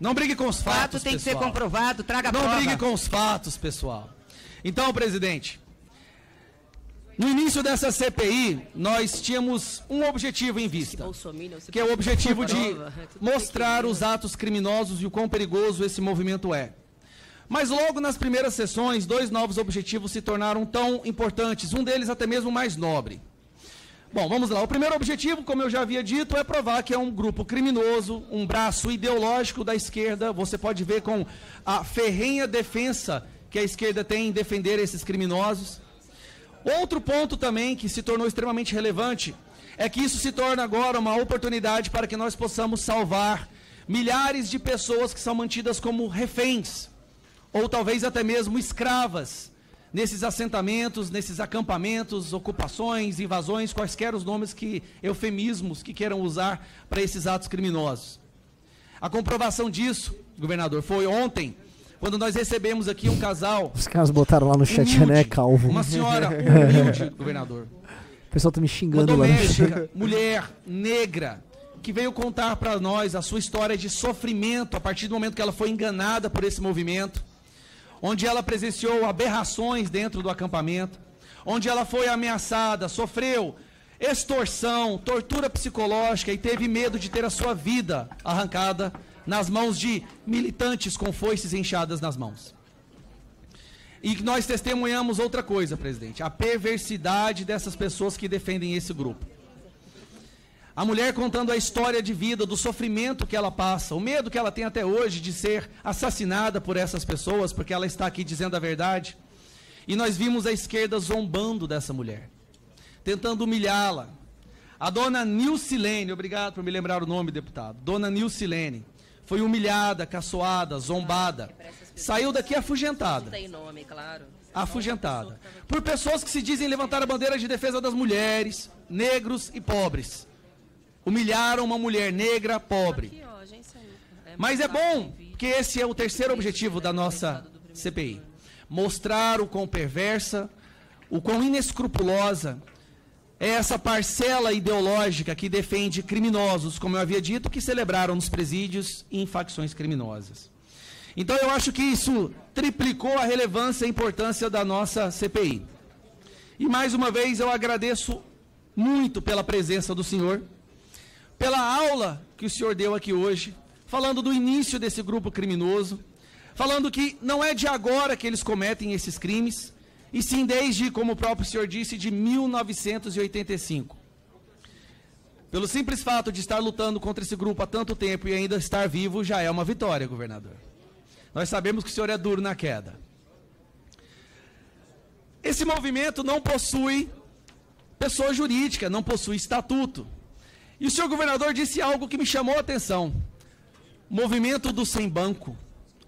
Não brigue com os fatos, Fato tem que ser pessoal. comprovado. Traga Não prova. brigue com os fatos, pessoal. Então, presidente, no início dessa CPI, nós tínhamos um objetivo em vista, que é o objetivo de mostrar os atos criminosos e o quão perigoso esse movimento é. Mas logo nas primeiras sessões, dois novos objetivos se tornaram tão importantes, um deles até mesmo mais nobre. Bom, vamos lá. O primeiro objetivo, como eu já havia dito, é provar que é um grupo criminoso, um braço ideológico da esquerda. Você pode ver com a ferrenha defesa que a esquerda tem em defender esses criminosos. Outro ponto também que se tornou extremamente relevante é que isso se torna agora uma oportunidade para que nós possamos salvar milhares de pessoas que são mantidas como reféns, ou talvez até mesmo escravas, nesses assentamentos, nesses acampamentos, ocupações, invasões, quaisquer os nomes que, eufemismos que queiram usar para esses atos criminosos. A comprovação disso, governador, foi ontem, quando nós recebemos aqui um casal Os caras botaram lá no chat, Humilde. né, calvo. uma senhora humilde, governador. O pessoal tá me Uma xingando lá no chat. doméstica, mulher, negra, que veio contar para nós a sua história de sofrimento a partir do momento que ela foi enganada por esse movimento, onde ela presenciou aberrações dentro do acampamento, onde ela foi ameaçada, sofreu extorsão, tortura psicológica e teve medo de ter a sua vida arrancada nas mãos de militantes com foices enxadas nas mãos. E nós testemunhamos outra coisa, presidente: a perversidade dessas pessoas que defendem esse grupo. A mulher contando a história de vida, do sofrimento que ela passa, o medo que ela tem até hoje de ser assassinada por essas pessoas, porque ela está aqui dizendo a verdade. E nós vimos a esquerda zombando dessa mulher, tentando humilhá-la. A dona Nilcilene, obrigado por me lembrar o nome, deputado. Dona Nilcilene foi humilhada, caçoada, zombada. Saiu daqui afugentada Tem nome, claro. afugentada por pessoas que se dizem levantar a bandeira de defesa das mulheres, negros e pobres. Humilharam uma mulher negra, pobre. Agência é Mas é bom que esse é o terceiro objetivo da nossa CPI. Mostrar o quão perversa, o quão inescrupulosa é essa parcela ideológica que defende criminosos, como eu havia dito, que celebraram nos presídios e em facções criminosas. Então eu acho que isso triplicou a relevância e a importância da nossa CPI. E mais uma vez eu agradeço muito pela presença do senhor, pela aula que o senhor deu aqui hoje, falando do início desse grupo criminoso, falando que não é de agora que eles cometem esses crimes, e sim desde, como o próprio senhor disse, de 1985. Pelo simples fato de estar lutando contra esse grupo há tanto tempo e ainda estar vivo, já é uma vitória, governador. Nós sabemos que o senhor é duro na queda. Esse movimento não possui pessoa jurídica, não possui estatuto. E o senhor governador disse algo que me chamou a atenção. Movimento do sem banco,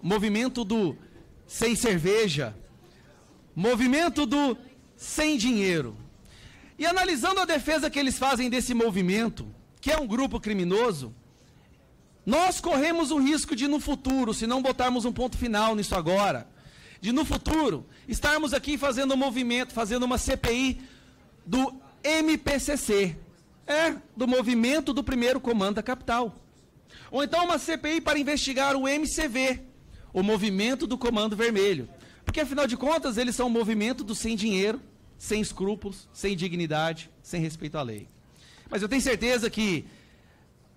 movimento do sem cerveja, movimento do sem dinheiro. E analisando a defesa que eles fazem desse movimento, que é um grupo criminoso, nós corremos o risco de no futuro, se não botarmos um ponto final nisso agora, de no futuro estarmos aqui fazendo um movimento, fazendo uma CPI do MPCC, é, do movimento do primeiro comando da capital. Ou então uma CPI para investigar o MCV, o movimento do Comando Vermelho. Porque afinal de contas, eles são um movimento do sem dinheiro, sem escrúpulos, sem dignidade, sem respeito à lei. Mas eu tenho certeza que,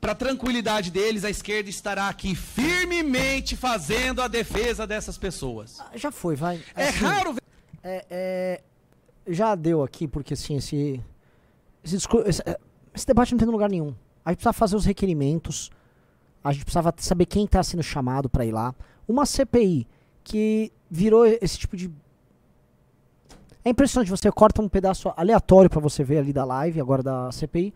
para a tranquilidade deles, a esquerda estará aqui firmemente fazendo a defesa dessas pessoas. Já foi, vai. É Assim, raro ver. é, é, já deu aqui, porque assim, esse, esse, esse, é, esse debate não tem lugar nenhum. A gente precisa fazer os requerimentos a gente precisava saber quem tá sendo chamado pra ir lá. Uma CPI que virou esse tipo de. É impressionante, você corta um pedaço aleatório pra você ver ali da live, agora da CPI,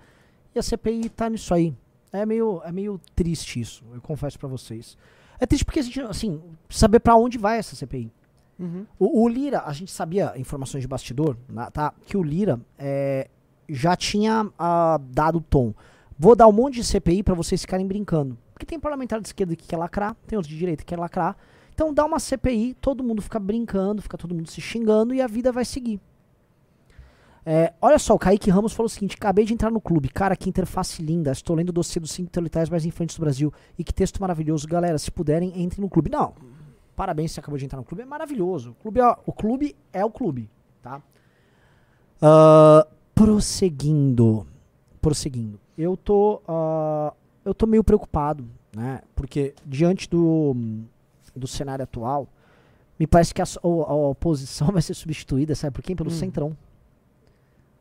e a CPI tá nisso aí. É meio, é meio triste isso, eu confesso pra vocês. É triste porque a gente, assim, saber pra onde vai essa CPI. Uhum. O, o Lira, a gente sabia informações de bastidor, na- tá? Que o Lira é, já tinha ah, dado o tom. Vou dar um monte de CPI pra vocês ficarem brincando. Porque tem parlamentar de esquerda que quer lacrar, tem outros de direita que quer lacrar. Então dá uma CPI, todo mundo fica brincando, fica todo mundo se xingando e a vida vai seguir. É, olha só, o Kaique Ramos falou o seguinte: acabei de entrar no clube. Cara, que interface linda. Estou lendo o dossiê dos cinco intelectuais mais influentes do Brasil. E que texto maravilhoso. Galera, se puderem, entrem no clube. Não, parabéns você acabou de entrar no clube. É maravilhoso. O clube é o clube, é o clube tá? Ah, prosseguindo. Prosseguindo. Eu tô. ah, eu tô meio preocupado, né? Porque diante do, do cenário atual, me parece que a, a oposição vai ser substituída, sabe por quem? Pelo Hum. Centrão.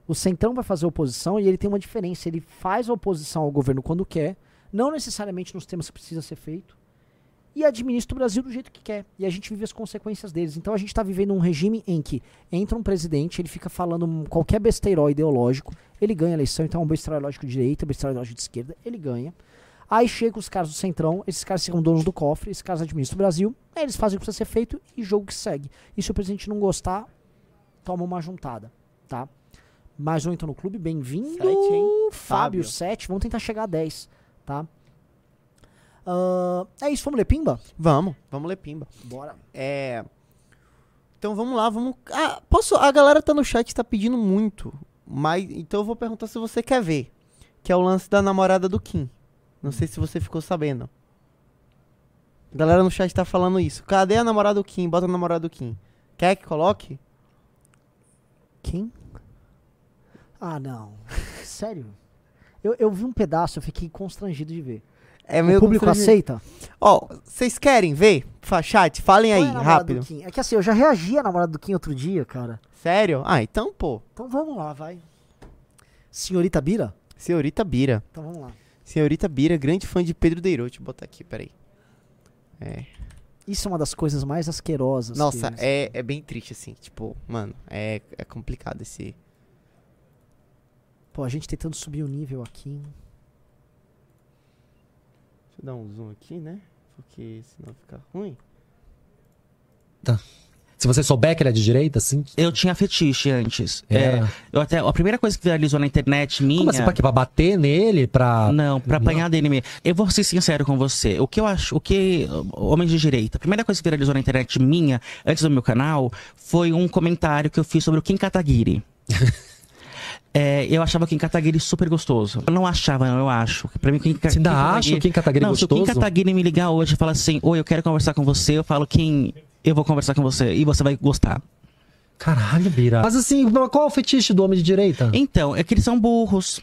O Centrão vai fazer oposição e ele tem uma diferença. Ele faz oposição ao governo quando quer, não necessariamente nos temas que precisa ser feito, e administra o Brasil do jeito que quer. E a gente vive as consequências deles. Então a gente está vivendo um regime em que entra um presidente, ele fica falando qualquer besteirol ideológico, ele ganha a eleição, então é um besteirol ideológico de direita, um besteirol ideológico de esquerda, ele ganha. Aí chegam os caras do Centrão, esses caras ficam donos do cofre, esses caras administram o Brasil, aí eles fazem o que precisa ser feito e jogo que segue. E se o presidente não gostar, toma uma juntada, tá? Mais um entrou no clube, bem-vindo. Fábio. 7, vamos tentar chegar a 10, tá? Ah, é isso, vamos ler Pimba? Vamos, vamos ler Pimba. Bora. É. Então vamos lá, vamos. Ah, posso. A galera tá no chat tá pedindo muito. Mas. Então eu vou perguntar se você quer ver. Que é o lance da namorada do Kim. Não sei se você ficou sabendo. A galera no chat tá falando isso. Cadê a namorada do Kim? Bota a namorada do Kim. Quer que coloque? Quem? Ah, não. Sério? Eu, eu vi um pedaço, eu fiquei constrangido de ver. É o público aceita? Ó, vocês querem ver? Fa- Chat, falem Qual aí, é rápido. É que assim, eu já reagi à namorada do Kim outro dia, cara. Sério? Ah, então, pô. Então vamos lá, vai. Senhorita Bira? Senhorita Bira. Então vamos lá. Senhorita Bira, grande fã de Pedro Deirou. Deixa eu botar aqui, peraí. É. Isso é uma das coisas mais asquerosas. Nossa, é, é bem triste, assim. Tipo, mano, é, é complicado esse. Pô, a gente tentando subir o nível aqui. Deixa eu dar um zoom aqui, né? Porque senão fica ruim. Se você souber que ele é de direita, assim. Eu tinha fetiche antes. Era? É, eu até, a primeira coisa que viralizou na internet minha. Como assim? Pra quê? Pra bater nele? Pra. Não, pra apanhar dele mesmo. Eu vou ser sincero com você. O que eu acho, o que. Homem de direita, a primeira coisa que viralizou na internet minha, antes do meu canal, foi um comentário que eu fiz sobre o Kim Kataguiri. É, eu achava o Kim Kataguiri super gostoso. Eu não achava, não, eu acho. Pra mim, Kim, Ka- Você ainda Kim acha o Kim Kataguiri não, se o Kim gostoso? Kataguiri me ligar hoje e falar assim, oi, eu quero conversar com você, eu falo, Kim, eu vou conversar com você e você vai gostar. Caralho, Bira. Mas assim, qual é o fetiche do homem de direita? Então, é que eles são burros.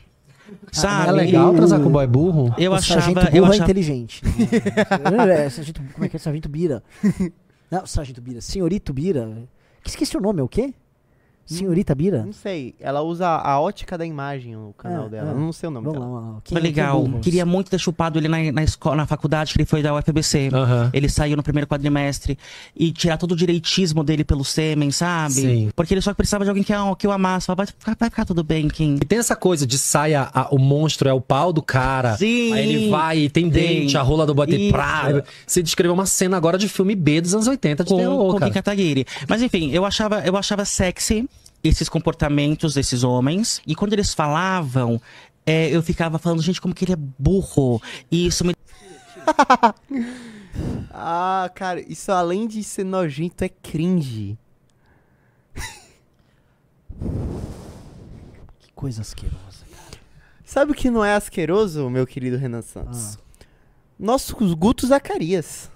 Sabe? É legal transar com boy burro? Eu o achava. sargento Eu burro é achava... inteligente. é, sargento, como é que é? Sargento Bira. Não, Sargento Bira. Senhorito Bira. Que esqueci o nome, é o quê? Senhorita Bira? Não sei. Ela usa a ótica da imagem no canal É, dela. é. Eu não sei o nome Vamos dela. lá, lá. Foi legal. Queria muito ter chupado ele na, na escola, na faculdade que ele foi da UFBC. Ele saiu no primeiro quadrimestre e tirar todo o direitismo dele pelo sêmen, sabe? Sim. Porque ele só precisava de alguém que, eu- que eu amasse. Falava, vai, ficar- vai ficar tudo bem, Kim. E tem essa coisa de saia, a- o monstro é o pau do cara. Sim. Aí ele vai e tem, Tem. dente, a rola do bate Isso. pra. Você descreveu uma cena agora de filme B dos anos 80 de com, terror, com cara. Kim Kataguiri. Mas enfim, eu achava, eu achava sexy esses comportamentos desses homens. E quando eles falavam, é, eu ficava falando, gente, como que ele é burro. E isso me Ah, cara, isso além de ser nojento, é cringe. Que coisa asquerosa, cara. Sabe o que não é asqueroso, meu querido Renan Santos? Ah. Nossos Guto Zacarias.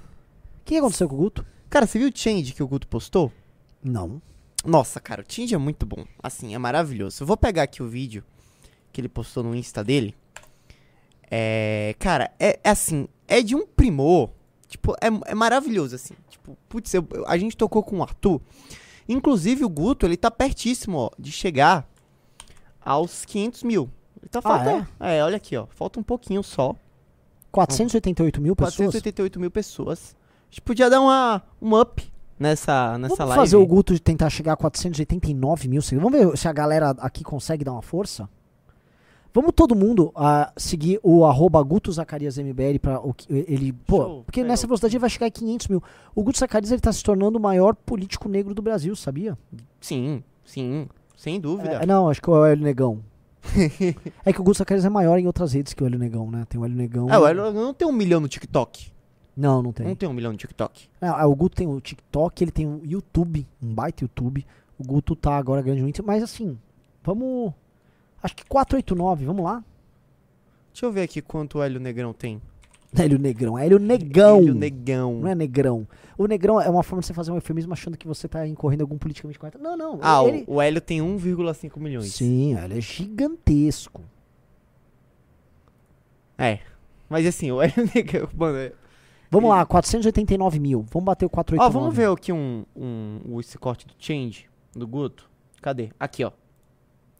O que aconteceu com o Guto? Cara, você viu o change que o Guto postou? Não. Nossa, cara, o change é muito bom. Assim, é maravilhoso. Eu vou pegar aqui o vídeo que ele postou no Insta dele. É. Cara, é, é assim, é de um primor. Tipo, é, é maravilhoso, assim. Tipo, putz, eu- eu- a gente tocou com o Arthur. Inclusive, o Guto, ele tá pertíssimo, ó, de chegar aos 500 mil. Ele tá Ah, faltando. é? olha aqui, ó. Falta um pouquinho só. 488 mil pessoas? 488 mil pessoas. A gente podia dar uma, um up nessa, nessa Vamos live. fazer o Guto tentar chegar a 489 mil seguidores. Vamos ver se a galera aqui consegue dar uma força? Vamos todo mundo ah, seguir o arroba Guto Zacarias MBL pra o que ele. Pô, Show. porque É, nessa eu- velocidade ele vai chegar a 500 mil. O Guto Zacarias ele tá se tornando o maior político negro do Brasil, sabia? Sim, sim. Sem dúvida. É, não, acho que é o Hélio Negão. é que o Guto Zacarias é maior em outras redes que o Hélio Negão, né? Tem o Hélio Negão. É, o Hélio não tem um milhão no TikTok. Não, não tem. Não tem um milhão no TikTok. Não, é, o Guto tem o TikTok, ele tem o YouTube, um baita YouTube. O Guto tá agora ganhando muito, mas assim, vamos. Acho que 489, vamos lá. Deixa eu ver aqui quanto o Hélio Negrão tem. Hélio Negrão, Hélio Negão. Hélio Negão. Não é Negrão. O Negrão é uma forma de você fazer um eufemismo achando que você tá incorrendo algum politicamente correto. Não, não. Ah, ele... o, Hélio tem 1,5 milhões. Sim, ele é gigantesco. É. Mas assim, o Hélio Negrão. Mano, Vamos lá, 489 mil. Vamos bater o Ó, 489. vamos ver aqui um, um, esse corte do Change, do Guto. Cadê? Aqui, ó.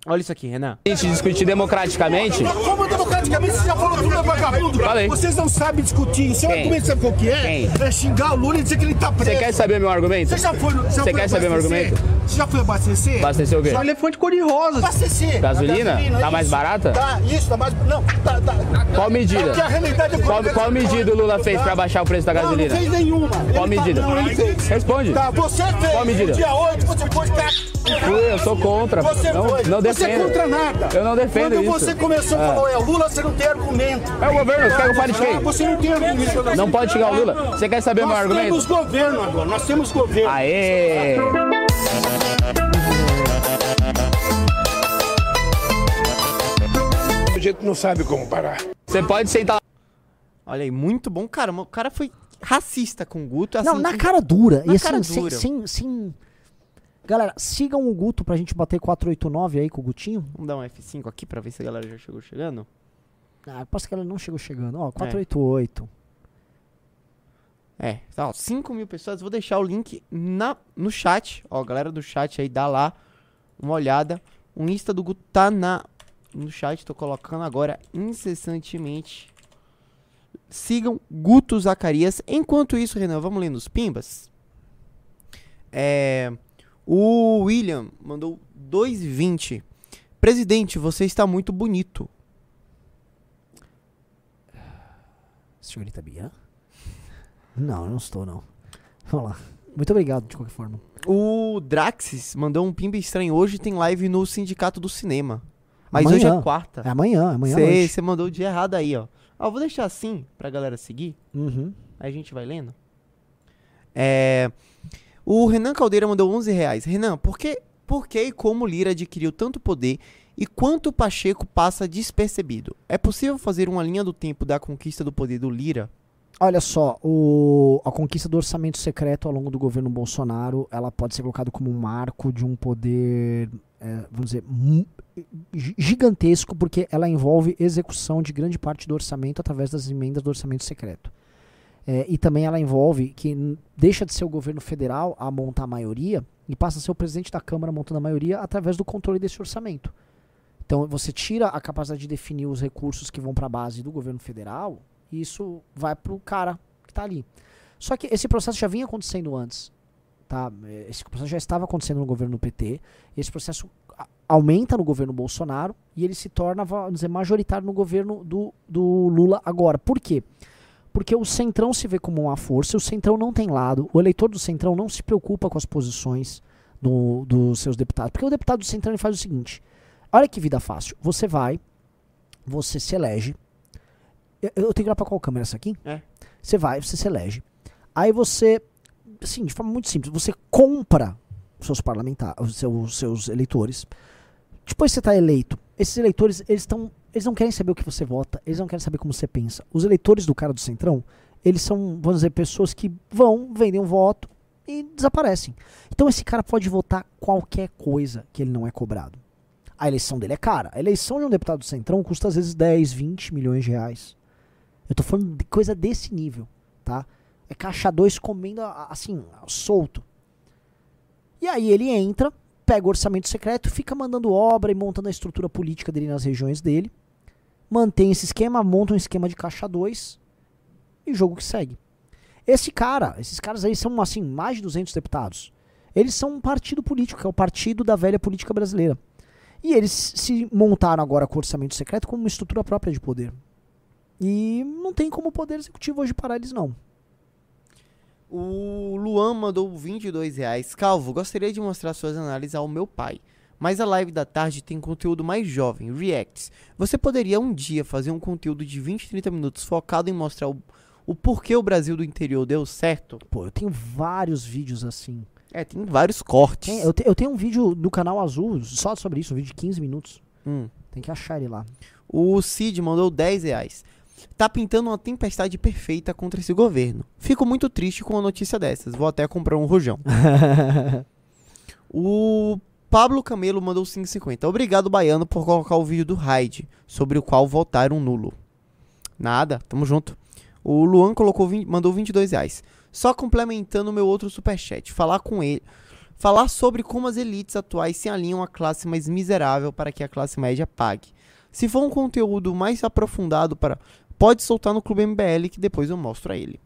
Olha isso aqui, Renan. A gente discutir democraticamente. Como democraticamente você já falou tudo é vagabundo? Falei. Vocês não sabem discutir. Seu Quem? argumento sabe qual que é? Quem? É xingar o Lula e dizer que ele tá preso. Você quer saber meu argumento? Você já foi no- Você quer saber meu argumento? Você já foi abastecer? Abastecer o quê? Só elefante cor-de-rosa. Abastecer. Gasolina? A Tá mais barata? Tá, isso, tá mais... Não, tá, tá. Qual medida? É é Qual, qual medida o Lula fez pra baixar o preço da gasolina? Não, não fez nenhuma. Qual medida? não, ele fez. Responde. Tá, você fez. Qual medida? Dia 8, você foi... Fui, eu sou contra. Você não, foi. não Você é defendo. contra nada. Eu não defendo Quando isso. você começou, É. falou, é o Lula, você não tem argumento. É o governo, você quer que eu fale de quem? Ah, Você não tem argumento. Não pode xingar o Lula. Você quer saber nós meu argumento? Nós temos governo agora, nós temos governo. Aê! A gente não sabe como parar. Você pode sentar. Olha aí, muito bom. Cara, o cara foi racista com o Guto. Não, assim, na com- cara dura. Na e assim, cara sem, dura. sem, sem- Galera, sigam o Guto pra gente bater 489 aí com o Gutinho. Vamos dar um F5 aqui pra ver se a galera já chegou chegando. Ah, aposto que ela não chegou chegando. Ó, 488. É, tá, ó, 5 mil pessoas. Vou deixar o link na, no chat. Ó, galera do chat aí, dá lá uma olhada. O Insta do Guto tá na, no chat. Tô colocando agora incessantemente. Sigam Guto Zacarias. Enquanto isso, Renan, vamos lendo os pimbas. É, o William mandou 2,20. Presidente, você está muito bonito. Senhorita Bia? Não, eu não estou, não. Vamos lá. Muito obrigado, de qualquer forma. O Draxis mandou um pimba estranho. Hoje tem live no Sindicato do Cinema. Mas Amanhã. hoje é quarta. É amanhã, amanhã. Você mandou o dia errado aí, ó. Ó, vou deixar assim pra galera seguir. Uhum. Aí a gente vai lendo. É, o Renan Caldeira mandou 11 reais. Renan, por que, por que e como Lira adquiriu tanto poder e quanto Pacheco passa despercebido? É possível fazer uma linha do tempo da conquista do poder do Lira? Olha só, o- a conquista do orçamento secreto ao longo do governo Bolsonaro, ela pode ser colocada como um marco de um poder, é, vamos dizer, gigantesco, porque ela envolve execução de grande parte do orçamento através das emendas do orçamento secreto. É, e também ela envolve que deixa de ser o governo federal a montar a maioria e passa a ser o presidente da Câmara montando a maioria através do controle desse orçamento. Então você tira a capacidade de definir os recursos que vão para a base do governo federal e isso vai pro cara que tá ali. Só que esse processo já vinha acontecendo antes, tá? Esse processo já estava acontecendo no governo PT. Esse processo aumenta no governo Bolsonaro e ele se torna, vamos dizer, majoritário no governo do, do Lula agora. Por quê? Porque o Centrão se vê como uma força, o Centrão não tem lado, o eleitor do Centrão não se preocupa com as posições do- dos seus deputados. Porque o deputado do Centrão ele faz o seguinte: olha que vida fácil. Você vai, você se elege. Eu, eu tenho que olhar pra qual câmera essa aqui? É. Você vai, você se elege. Aí você, assim, de forma muito simples, você compra os seus parlamentares, os seus, seus eleitores. Depois você está eleito, esses eleitores, eles estão. Eles não querem saber o que você vota, eles não querem saber como você pensa. Os eleitores do cara do Centrão, eles são, vamos dizer, pessoas que vão, vendem um voto e desaparecem. Então esse cara pode votar qualquer coisa que ele não é cobrado. A eleição dele é cara. A eleição de um deputado do Centrão custa às vezes 10, 20 milhões de reais. Eu tô falando de coisa desse nível, tá? É caixa 2 comendo assim, solto. E aí ele entra, pega o orçamento secreto, fica mandando obra e montando a estrutura política dele nas regiões dele. mantém esse esquema, monta um esquema de caixa 2 e jogo que segue. Esse cara, esses caras aí são assim, mais de 200 deputados. Eles são um partido político, que é o partido da velha política brasileira. E eles se montaram agora com orçamento secreto como uma estrutura própria de poder. E não tem como o poder executivo hoje parar eles não. O Luan mandou 22 reais. Calvo, gostaria de mostrar suas análises ao meu pai. Mas a live da tarde tem conteúdo mais jovem, reacts. Você poderia um dia fazer um conteúdo de 20, 30 minutos focado em mostrar o, o porquê o Brasil do interior deu certo? Pô, eu tenho vários vídeos assim. É, tem vários cortes. Tem- eu, te- eu tenho um vídeo do canal Azul só sobre isso, um vídeo de 15 minutos. Hum. Tem que achar ele lá. O Cid mandou 10 reais. Tá pintando uma tempestade perfeita contra esse governo. Fico muito triste com uma notícia dessas. Vou até comprar um rojão. o Pablo Camelo mandou 5,50. Obrigado, Baiano, por colocar o vídeo do Raid, sobre o qual votaram nulo. Nada, tamo junto. O Luan colocou 20 mandou 22 reais. Só complementando o meu outro superchat. Falar com ele. Falar sobre como as elites atuais se alinham à classe mais miserável para que a classe média pague. Se for um conteúdo mais aprofundado para. Pode soltar no Clube MBL que depois eu mostro a ele.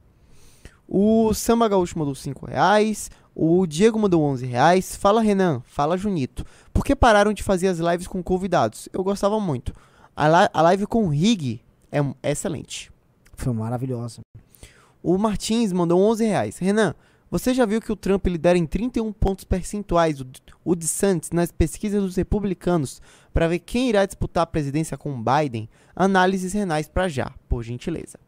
O Samba Gaúcho mandou 5 reais. O Diego mandou 11 reais. Fala Renan, fala Junito. Por que pararam de fazer as lives com convidados? Eu gostava muito. A, li- a live com o Rig é um- excelente. Foi maravilhosa. O Martins mandou 11 reais. Renan, você já viu que o Trump lidera em 31 pontos percentuais o, o DeSantis nas pesquisas dos republicanos para ver quem irá disputar a presidência com Biden? Análises renais para já, por gentileza.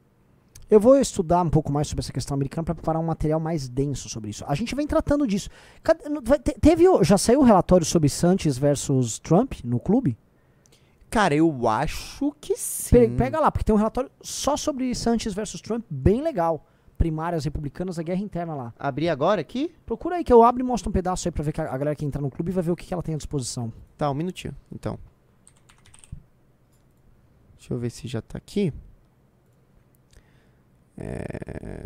Eu vou estudar um pouco mais sobre essa questão americana para preparar um material mais denso sobre isso. A gente vem tratando disso. Teve, já saiu o relatório sobre Santos versus Trump no clube? Cara, eu acho que sim. Pe- Pega lá, porque tem um relatório só sobre Santos versus Trump, bem legal. Primárias republicanas, a guerra interna lá. Abrir agora aqui? Procura aí que eu abro e mostro um pedaço aí pra ver que a a galera que entrar no clube vai ver o que, que ela tem à disposição. Tá, um minutinho, então. Deixa eu ver se já tá aqui. É...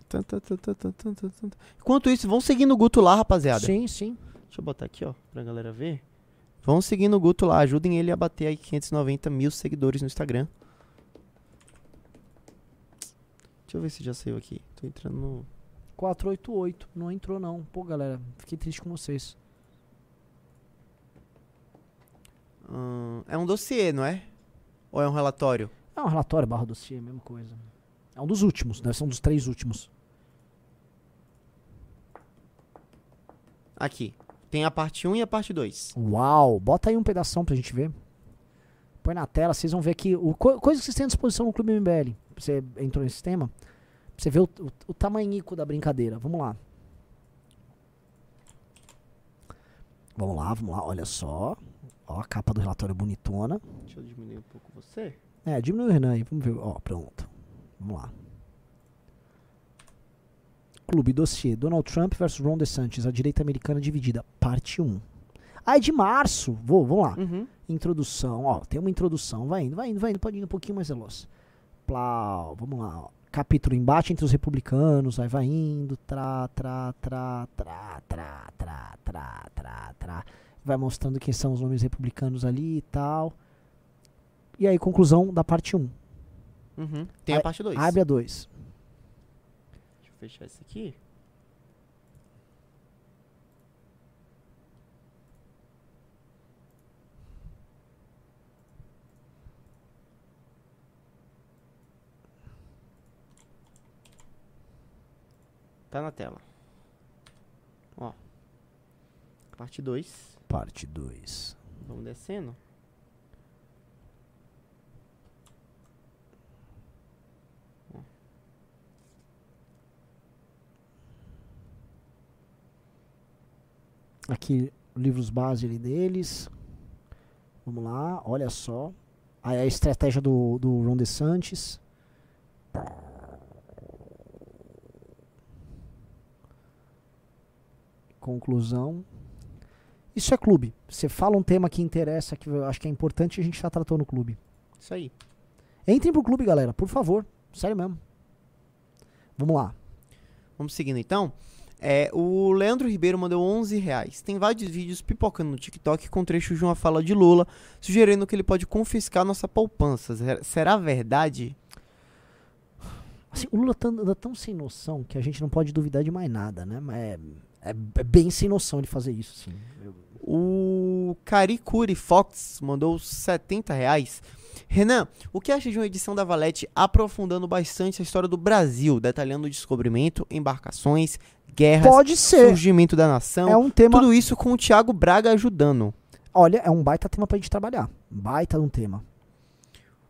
Enquanto isso, vão seguindo o Guto lá, rapaziada. Sim, sim. Deixa eu botar aqui, ó, pra galera ver. Vão seguindo o Guto lá, ajudem ele a bater aí 590 mil seguidores no Instagram. Deixa eu ver se já saiu aqui. Tô entrando no. 488, não entrou não. Pô, galera, fiquei triste com vocês. Ahn, é um dossiê, não é? Ou é um relatório? É um relatório barra dossiê, mesma coisa. É um dos últimos, ser um dos três últimos. Aqui. Tem a parte 1 e a parte 2. Uau, bota aí um pedação pra gente ver. Põe na tela, vocês vão ver aqui o, co- coisas que vocês têm à disposição no Clube MBL. Você entrou nesse sistema, pra você ver o, o, o tamanhico da brincadeira. Vamos lá. Vamos lá, vamos lá, olha só. Ó, a capa do relatório bonitona. Deixa eu diminuir um pouco você. É, diminui o Renan aí, vamos ver. Ó, pronto. Vamos lá. Clube Dossiê. Donald Trump versus Ron DeSantis, a direita americana dividida. Parte 1. Ah, é de março. Vou, vamos lá. Uhum. Introdução, ó, tem uma introdução. Vai indo, vai indo, vai indo, pode ir um pouquinho mais veloz. Plau, vamos lá, ó. Capítulo embate entre os republicanos, aí vai indo, tra, tra, tra, tra, tra, tra, tra, tra, tra. Vai mostrando quem são os nomes republicanos ali e tal. E aí, conclusão da parte 1. Uhum. Tem a Aí- parte 2. Abre a 2. Fechar esse aqui. Tá na tela. Ó. Parte 2. Parte 2. Vamos descendo. Aqui, livros base ali deles. Vamos lá, olha só. Aí a estratégia do, do Ron DeSantis. Conclusão. Isso é clube. Você fala um tema que interessa, que eu acho que é importante, a gente já tratou no clube. Isso aí. Entrem pro clube, galera, por favor. Sério mesmo. Vamos lá. Vamos seguindo então. É, o Leandro Ribeiro mandou 11 reais. Tem vários vídeos pipocando no TikTok com trechos de uma fala de Lula, sugerindo que ele pode confiscar nossa poupança. Ser- Será verdade? Assim, o Lula tá- anda tão sem noção que a gente não pode duvidar de mais nada, né? Mas é, é- é bem sem noção ele fazer isso, sim. O Caricuri Fox mandou 70 reais. Renan, o que acha de uma edição da Valete aprofundando bastante a história do Brasil, detalhando o descobrimento, embarcações, guerras, Pode ser. surgimento da nação? É um tema- Tudo isso com o Thiago Braga ajudando. Olha, é um baita tema pra gente trabalhar. Baita um tema.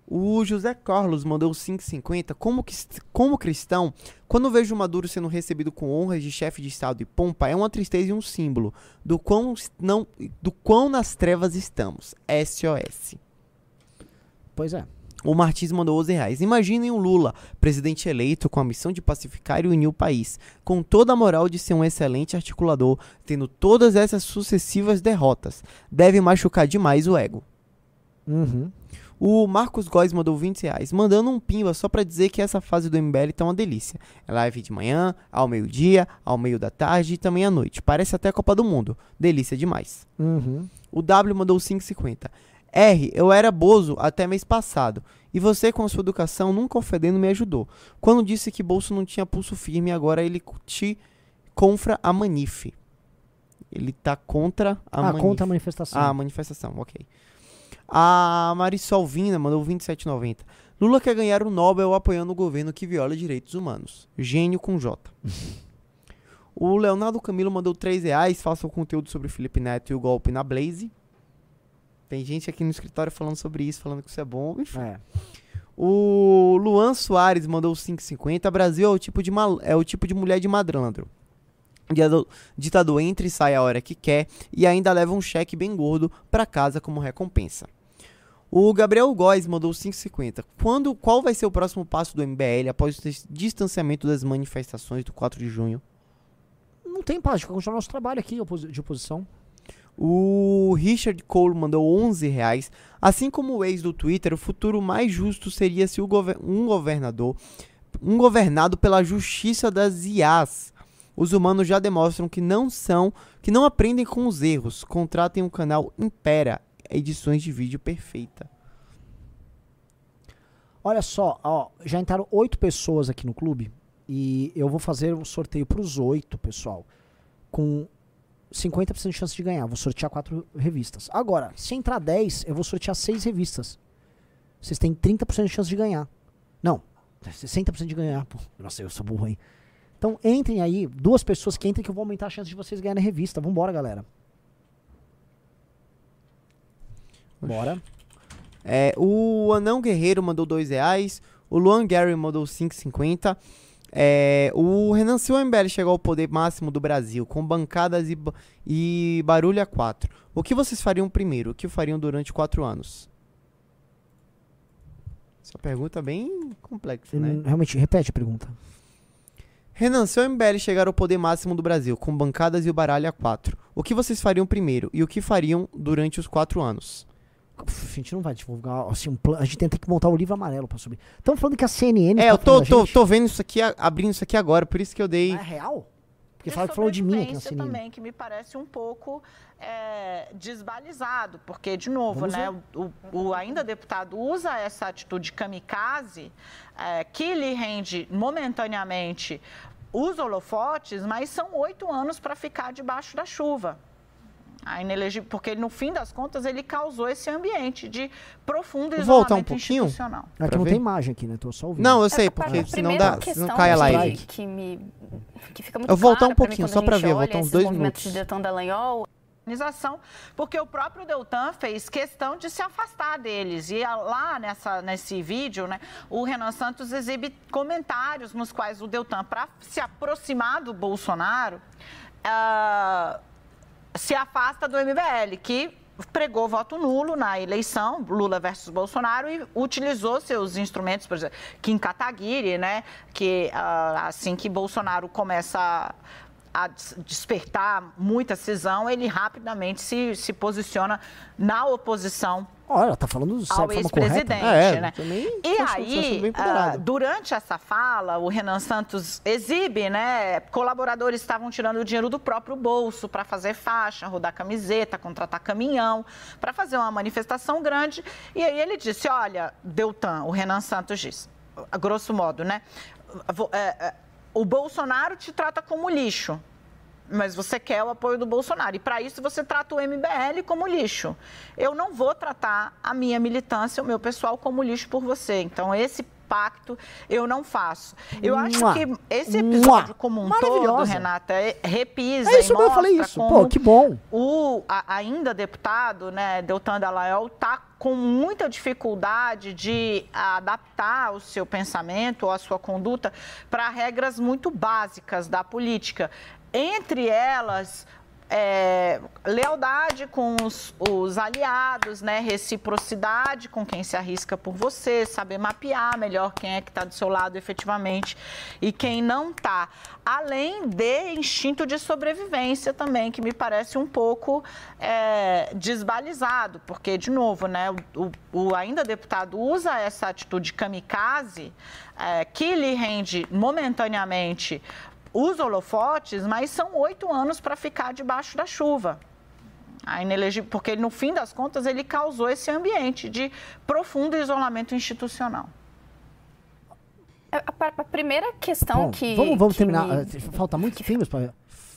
O José Carlos mandou 5,50. Como, que- como cristão, quando vejo Maduro sendo recebido com honras de chefe de Estado e pompa, é uma tristeza e um símbolo do quão, não, do quão nas trevas estamos. SOS. Pois é. O Martins mandou 11 reais. Imaginem o Lula, presidente eleito com a missão de pacificar e unir o país, com toda a moral de ser um excelente articulador, tendo todas essas sucessivas derrotas. Deve machucar demais o ego. Uhum. O Marcos Góes mandou 20 reais, mandando um pimba só pra dizer que essa fase do MBL tá uma delícia. É live de manhã, ao meio-dia, ao meio da tarde e também à noite. Parece até a Copa do Mundo. Delícia demais. Uhum. O W mandou 5,50. R, eu era bozo até mês passado. E você, com a sua educação, nunca ofendendo, me ajudou. Quando disse que bolso não tinha pulso firme, agora ele te confra a manife. Ele tá contra a Ah, manif. contra a manifestação. Ah, a manifestação, ok. A Marisol Vina mandou 27,90. Lula quer ganhar o Nobel apoiando o governo que viola direitos humanos. Gênio com J. o Leonardo Camilo mandou 3 reais. Faça o conteúdo sobre o Felipe Neto e o golpe na Blaze. Tem gente aqui no escritório falando sobre isso, falando que isso é bom. Enfim. É. O Luan Soares mandou 5,50. Brasil é o tipo de, mal- é o tipo de mulher de madrandro. Ditador, entra e sai a hora que quer e ainda leva um cheque bem gordo pra casa como recompensa. O Gabriel Góes mandou 5,50. Quando, qual vai ser o próximo passo do MBL após o dis- distanciamento das manifestações do 4 de junho? Não tem paz, vai continuar nosso trabalho aqui de oposição. O Richard Cole mandou 11 reais. Assim como o ex do Twitter, o futuro mais justo seria se gover- um governador, um governado pela justiça das IAs. Os humanos já demonstram que não são, que não aprendem com os erros. Contratem o canal Impera, edições de vídeo perfeita. Olha só, ó, já entraram oito pessoas aqui no clube e eu vou fazer um sorteio para os oito, pessoal, com 50% de chance de ganhar. Vou sortear quatro revistas. Agora, se entrar 10, eu vou sortear seis revistas. Vocês têm 30% de chance de ganhar. Não, 60% de ganhar. Pô, nossa, eu sou burro, hein? Então entrem aí, duas pessoas que entrem que eu vou aumentar a chance de vocês ganharem a revista. Vambora, galera. Bora. É, o Anão Guerreiro mandou 2 reais. O Luan Gary mandou 5,50. É, o Renan Silva MBL chegou ao poder máximo do Brasil, com bancadas e, e barulho a 4. O que vocês fariam primeiro? O que fariam durante 4 anos? Essa pergunta é bem complexa, né? Hum, Realmente, repete a pergunta. Renan, se o MBL chegar ao poder máximo do Brasil, com bancadas e o baralho a 4, o que vocês fariam primeiro e o que fariam durante os 4 anos? A gente não vai divulgar assim, um plano. A gente tem que montar o livro amarelo pra subir. Estamos falando que a CNN. É, tá eu tô, tô, tô vendo isso aqui, a- abrindo isso aqui agora, por isso que eu dei. É real? Porque fala, falou de mim aqui na CNN. também, que me parece um pouco é, desbalizado, porque, de novo, Vamos né, o, o ainda deputado usa essa atitude kamikaze, é, que lhe rende momentaneamente os holofotes, mas são oito anos para ficar debaixo da chuva. A inelegi- porque, no fim das contas, ele causou esse ambiente de profundo Vou isolamento voltar um pouquinho? institucional. Aqui Pra não ver? tem imagem aqui, né? Tô só ouvindo. Não, eu sei, Essa porque senão, dá, senão cai a live. Que, me, que fica muito Eu vou voltar um pra mim pouquinho, só a pra gente ver, eu vou olha voltar uns dois minutos. de Deltan Dallagnol, porque o próprio Deltan fez questão de se afastar deles. E a- lá nessa, nesse vídeo, né, o Renan Santos exibe comentários nos quais o Deltan, para se aproximar do Bolsonaro, ah, se afasta do MBL, que pregou voto nulo na eleição, Lula versus Bolsonaro, e utilizou seus instrumentos, por exemplo, Kim Kataguiri, né, que ah, assim que Bolsonaro começa a a des- despertar muita cisão, ele rapidamente se, se posiciona na oposição Olha, tá falando ao ex-presidente, É, né? E aí, ponderado. durante essa fala, o Renan Santos exibe, né? Colaboradores estavam tirando o dinheiro do próprio bolso para fazer faixa, rodar camiseta, contratar caminhão, para fazer uma manifestação grande. E aí ele disse: olha, Deltan, o Renan Santos disse, a grosso modo, né? O Bolsonaro te trata como lixo mas você quer o apoio do Bolsonaro. E para isso você trata o MBL como lixo. Eu não vou tratar a minha militância, o meu pessoal como lixo por você. Então esse pacto eu não faço. Eu acho Mua. que esse episódio Mua. como um todo. Renata, é- repisa É isso e mesmo, eu falei isso. Pô, que bom. o a- ainda deputado, né, Deltan Dallagnol, está com muita dificuldade de adaptar o seu pensamento ou a sua conduta para regras muito básicas da política. Entre elas, é, lealdade com os, os aliados, né? reciprocidade com quem se arrisca por você, saber mapear melhor quem é que está do seu lado efetivamente e quem não está. Além de instinto de sobrevivência também, que me parece um pouco é, desbalizado, porque, de novo, né, o, o- ainda deputado usa essa atitude kamikaze é, que lhe rende momentaneamente os holofotes, mas são oito anos para ficar debaixo da chuva. A inelegi- Porque, no fim das contas, ele causou esse ambiente de profundo isolamento institucional. A, a- a primeira questão Bom, que. vamos, vamos que terminar. me- Ah, Falta muitos filmes pra.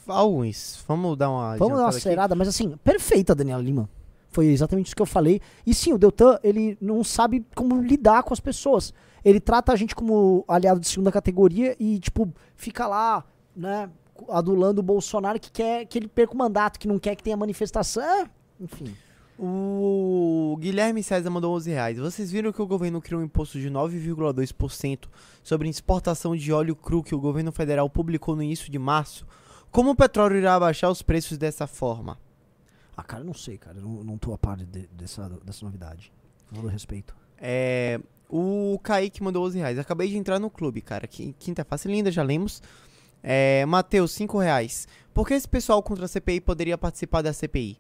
Alguns. Vamos dar uma. Vamos dar uma acelerada, mas assim, perfeita, Daniela Lima. Foi exatamente isso que eu falei. E sim, o Deltan, ele não sabe como lidar com as pessoas. Ele trata a gente como aliado de segunda categoria e, tipo, fica lá, né, adulando o Bolsonaro que quer que ele perca o mandato, que não quer que tenha manifestação. É, Enfim. O Guilherme César mandou 11 reais. Vocês viram que o governo criou um imposto de 9,2% sobre exportação de óleo cru que o governo federal publicou no início de março? Como o petróleo irá abaixar os preços dessa forma? Ah, cara, eu não sei, cara. Eu não, não tô a par de- dessa, dessa novidade. Com todo respeito. É, o Kaique mandou 11 reais. Acabei de entrar no clube, cara. Qui- Quinta face linda, já lemos. É, Matheus, 5 reais. Por que esse pessoal contra a CPI poderia participar da CPI?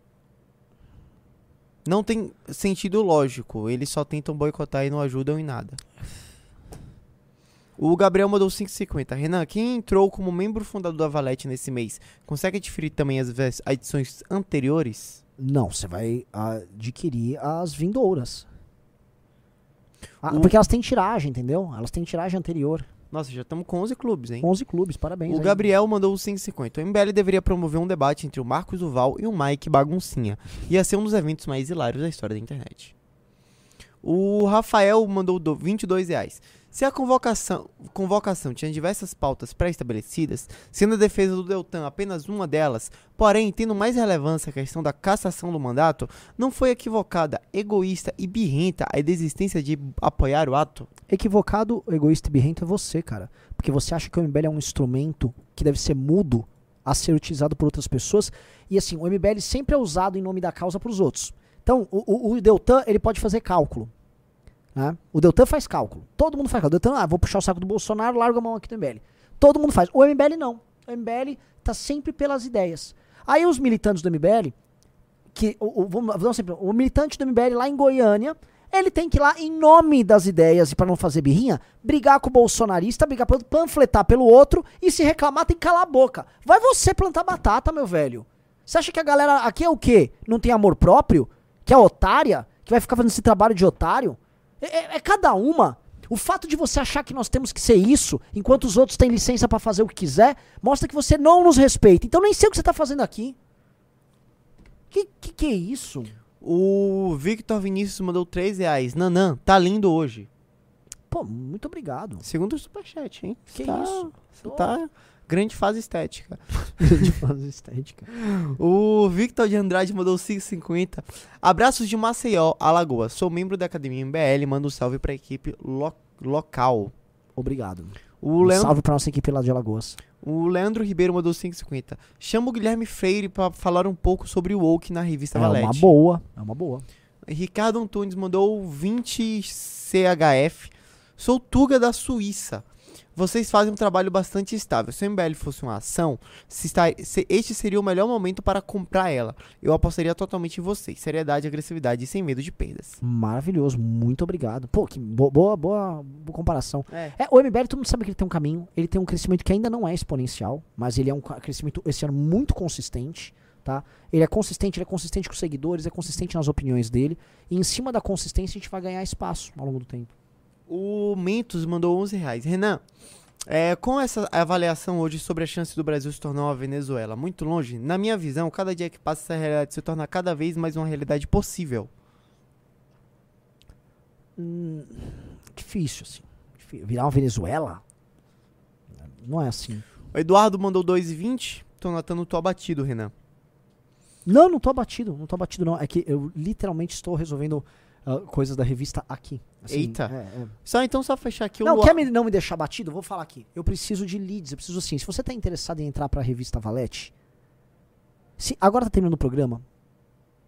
Não tem sentido lógico. Eles só tentam boicotar e não ajudam em nada. O Gabriel mandou 5,50. Renan, quem entrou como membro fundador da Valete nesse mês, consegue diferir também as edições anteriores? Não, você vai adquirir as vindouras. Ah, O- Porque elas têm tiragem, entendeu? Elas têm tiragem anterior. Nossa, já estamos com 11 clubes, hein? 11 clubes, parabéns. O aí. Gabriel mandou os 5,50. O MBL deveria promover um debate entre o Marcos Duval e o Mike Baguncinha. Ia ser um dos eventos mais hilários da história da internet. O Rafael mandou do 22 reais. Se a convocação, convocação tinha diversas pautas pré-estabelecidas, sendo a defesa do Deltan apenas uma delas, porém tendo mais relevância a questão da cassação do mandato, não foi equivocada, egoísta e birrenta a desistência de apoiar o ato? Equivocado, egoísta e birrento é você, cara. Porque você acha que o MBL é um instrumento que deve ser mudo a ser utilizado por outras pessoas. E assim, o MBL sempre é usado em nome da causa pros outros. Então, o, o, o Deltan, ele pode fazer cálculo. Né? O Deltan faz cálculo. Todo mundo faz cálculo. O Deltan, ah, vou puxar o saco do Bolsonaro, largo a mão aqui do MBL. Todo mundo faz. O MBL não. O MBL tá sempre pelas ideias. Aí os militantes do MBL, que o, o, vamos, vamos sempre, o militante do MBL lá em Goiânia, ele tem que ir lá em nome das ideias e para não fazer birrinha, brigar com o bolsonarista, brigar pelo panfletar pelo outro e se reclamar tem que calar a boca. Vai você plantar batata, meu velho. Você acha que a galera aqui é o quê? Não tem amor próprio? Que é otária? Que vai ficar fazendo esse trabalho de otário? É, é- é cada uma. O fato de você achar que nós temos que ser isso, enquanto os outros têm licença pra fazer o que quiser, mostra que você não nos respeita. Então nem sei o que você tá fazendo aqui. Que que, que é isso? O Victor Vinícius mandou 3 reais. Nanã, tá lindo hoje. Pô, muito obrigado. Segundo o superchat, hein? Que tá, isso? Tá grande fase estética. de fase estética. O Victor de Andrade mandou 5,50. Abraços de Maceió, Alagoas. Sou membro da Academia MBL. Manda um salve pra equipe lo- local. Obrigado. O um Leandro, salve pra nossa equipe lá de Alagoas. o Leandro Ribeiro mandou 5,50. Chama o Guilherme Freire pra falar um pouco sobre o Woke na revista É Valete. uma boa, é uma boa. Ricardo Antunes mandou 20 CHF. Sou Tuga da Suíça. Vocês fazem um trabalho bastante estável. Se o MBL fosse uma ação, se está, se este seria o melhor momento para comprar ela. Eu apostaria totalmente em vocês. Seriedade, agressividade e sem medo de perdas. Maravilhoso, muito obrigado. Pô, que bo- boa, boa, boa comparação. É. É, o MBL, todo mundo sabe que ele tem um caminho, ele tem um crescimento que ainda não é exponencial, mas ele é um crescimento esse ano muito consistente, tá? Ele é consistente, ele é consistente com os seguidores, é consistente nas opiniões dele, e em cima da consistência a gente vai ganhar espaço ao longo do tempo. O Mentos mandou 11 reais. Renan, é, com essa avaliação hoje sobre a chance do Brasil se tornar uma Venezuela muito longe, na minha visão, cada dia que passa essa realidade se torna cada vez mais uma realidade possível. Hum, difícil, assim. Virar uma Venezuela? Não é assim. O Eduardo mandou 2,20. Tô notando, tô abatido, Renan. Não, não tô abatido, não tô abatido não. É que eu literalmente estou resolvendo ah, coisas da revista aqui. Assim, Eita. é, é. Só então só fechar aqui Não, o. quer me, não me deixar batido? Vou falar aqui. Eu preciso de leads, eu preciso assim. Se você tá interessado em entrar pra revista Valete, se, agora tá terminando o programa,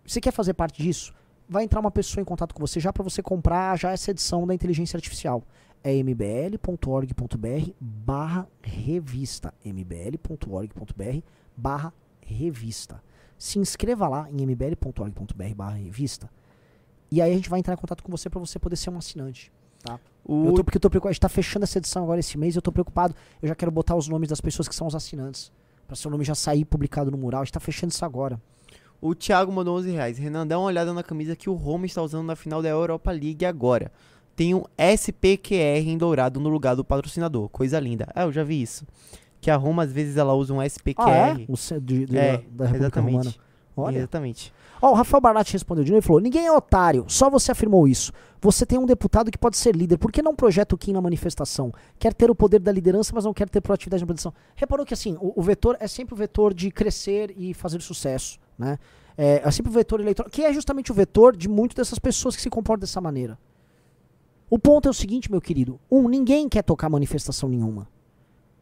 você quer fazer parte disso? Vai entrar uma pessoa em contato com você já pra você comprar já essa edição da inteligência artificial. É mbl.org.br barra revista. mbl.org.br barra revista. Se inscreva lá em mbl.org.br barra revista. E aí a gente vai entrar em contato com você pra você poder ser um assinante. Tá? O- Eu tô, porque eu tô preocupado. A gente tá fechando essa edição agora esse mês. Eu tô preocupado. Eu já quero botar os nomes das pessoas que são os assinantes. Pra seu nome já sair publicado no mural. A gente tá fechando isso agora. O Thiago mandou 11 reais. Renan, dá uma olhada na camisa que o Roma está usando na final da Europa League agora. Tem um SPQR em dourado no lugar do patrocinador. Coisa linda. Ah, eu já vi isso. Que a Roma, às vezes, ela usa um SPQR. Ah, é? O de- É, da República exatamente. Romana. Olha. Exatamente. Ó, o Rafael Barlatti respondeu de novo e falou: Ninguém é otário, só você afirmou isso. Você tem um deputado que pode ser líder, por que não projeta o Kim na manifestação? Quer ter o poder da liderança, mas não quer ter proatividade na produção. Reparou que assim, o, o vetor é sempre o vetor de crescer e fazer sucesso, né? É, é sempre o vetor eleitoral, que é justamente o vetor de muitas dessas pessoas que se comportam dessa maneira. O ponto é o seguinte, meu querido: um, ninguém quer tocar manifestação nenhuma.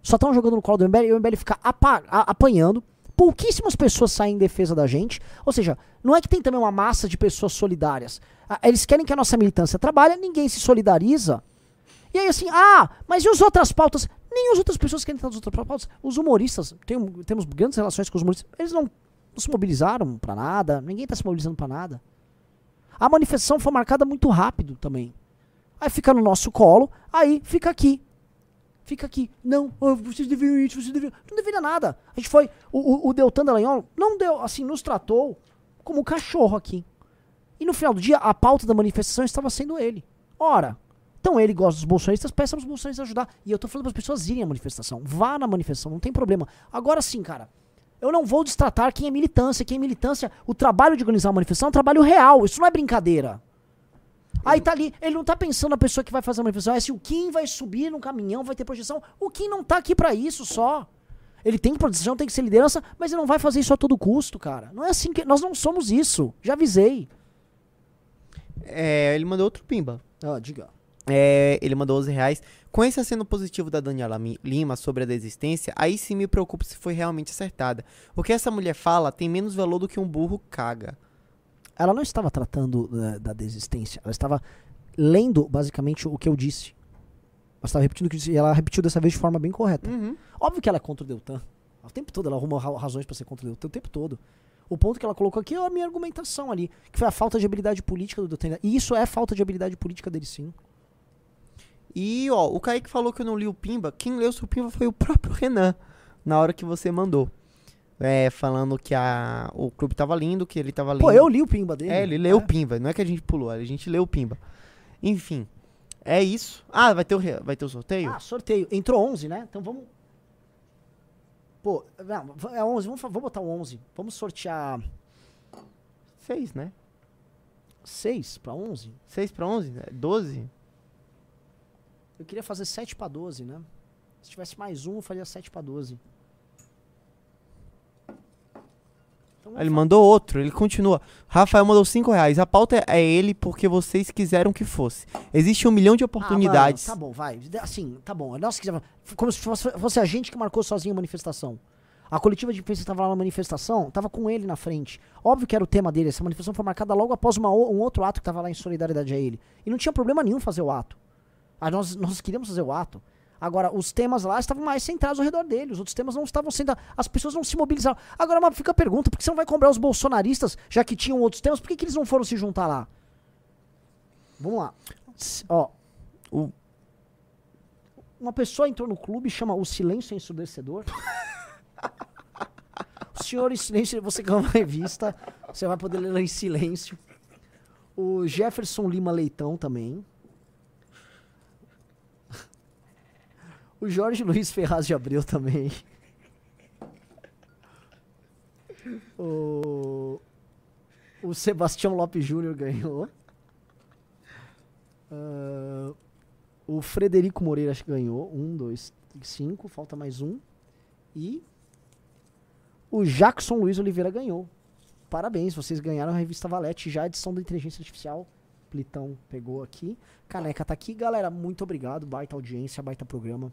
Só estão jogando no colo do MBL e o MBL fica apanhando. Pouquíssimas pessoas saem em defesa da gente. Ou seja, não é que tem também uma massa de pessoas solidárias. Ah, Eles querem que a nossa militância trabalhe, ninguém se solidariza. E aí assim, ah, mas e as outras pautas? Nem as outras pessoas querem estar nas outras pautas. Os humoristas, tem, temos grandes relações com os humoristas, eles não, não se mobilizaram pra nada, ninguém tá se mobilizando pra nada. A manifestação foi marcada muito rápido também. Aí fica no nosso colo, aí fica aqui. Fica aqui. Não, vocês deveriam ir, vocês deveriam. Não deveria nada. A gente foi. O, o, o Deltan Dallagnol não deu, assim, nos tratou como cachorro aqui. E no final do dia, a pauta da manifestação estava sendo ele. Ora, então ele gosta dos bolsonaristas, peça os bolsonaristas ajudar. E eu tô falando para as pessoas irem à manifestação. Vá na manifestação, não tem problema. Agora sim, cara. Eu não vou destratar quem é militância. Quem é militância, o trabalho de organizar uma manifestação é um trabalho real. Isso não é brincadeira. Aí tá ali, ele não tá pensando na pessoa que vai fazer a manifestação, é se o Kim vai subir no caminhão, vai ter projeção. O Kim não tá aqui pra isso só. Ele tem projeção, tem que ser liderança, mas ele não vai fazer isso a todo custo, cara. Não é assim que. Nós não somos isso. Já avisei. É, ele mandou outro pimba. Ah, diga. É, ele mandou 11 reais. Com esse aceno positivo da Daniela Lima sobre a desistência, aí sim me preocupo se foi realmente acertada. O que essa mulher fala tem menos valor do que um burro caga. Ela não estava tratando eh, da desistência, ela estava lendo basicamente o que eu disse. Ela estava repetindo o que eu disse, e ela repetiu dessa vez de forma bem correta. Uhum. Óbvio que ela é contra o Deltan. O tempo todo ela arruma ra- razões para ser contra o Deltan, o tempo todo. O ponto que ela colocou aqui é a minha argumentação ali, que foi a falta de habilidade política do Deltan. E isso é falta de habilidade política dele sim. E, ó, o Kaique falou que eu não li o Pimba. Quem leu o Pimba foi o próprio Renan, na hora que você mandou. É, falando que a, o clube tava lindo, que ele tava lindo. Pô, eu li o Pimba dele. É, ele leu o Pimba. Não é que a gente pulou, a gente leu o Pimba. Enfim, é isso. Ah, vai ter o, vai ter o sorteio? Ah, sorteio. Entrou 11, né? Então vamos. Pô, não, é 11, vamos, vamos botar o 11. Vamos sortear Seis, né? 6 pra 11? 6 pra 11? É 12? Eu queria fazer 7 pra 12, né? Se tivesse mais um, eu faria 7 pra 12. Ele mandou outro, ele continua. Rafael mandou 5 reais. A pauta é ele porque vocês quiseram que fosse. Existe um milhão de oportunidades. Ah, mano, tá bom, vai. Assim, tá bom. Nós quisermos. Como se fosse, fosse a gente que marcou sozinho a manifestação. A coletiva de imprensa estava lá na manifestação, tava com ele na frente. Óbvio que era o tema dele. Essa manifestação foi marcada logo após uma um outro ato que tava lá em solidariedade a ele. E não tinha problema nenhum fazer o ato. Ah, nós, nós queríamos fazer o ato. Agora, os temas lá estavam mais centrados ao redor dele. Os outros temas não estavam sendo. As pessoas não se mobilizaram. Agora, mas fica a pergunta: por que você não vai cobrar os bolsonaristas, já que tinham outros temas? Por que, que eles não foram se juntar lá? Vamos lá. Ó. o- Uma pessoa entrou no clube chama o silêncio ensurdecedor. o senhor em silêncio, você ganhou uma revista. Você vai poder ler em silêncio. O Jefferson Lima Leitão também. O Jorge Luiz Ferraz de Abreu também. O, o Sebastião Lopes Júnior ganhou. Ah, o Frederico Moreira ganhou. Um, dois, cinco. Falta mais um. E o Jackson Luiz Oliveira ganhou. Parabéns, vocês ganharam a revista Valete, já a edição da Inteligência Artificial. Plitão pegou aqui. Caneca tá aqui. Galera, muito obrigado. Baita audiência, baita programa.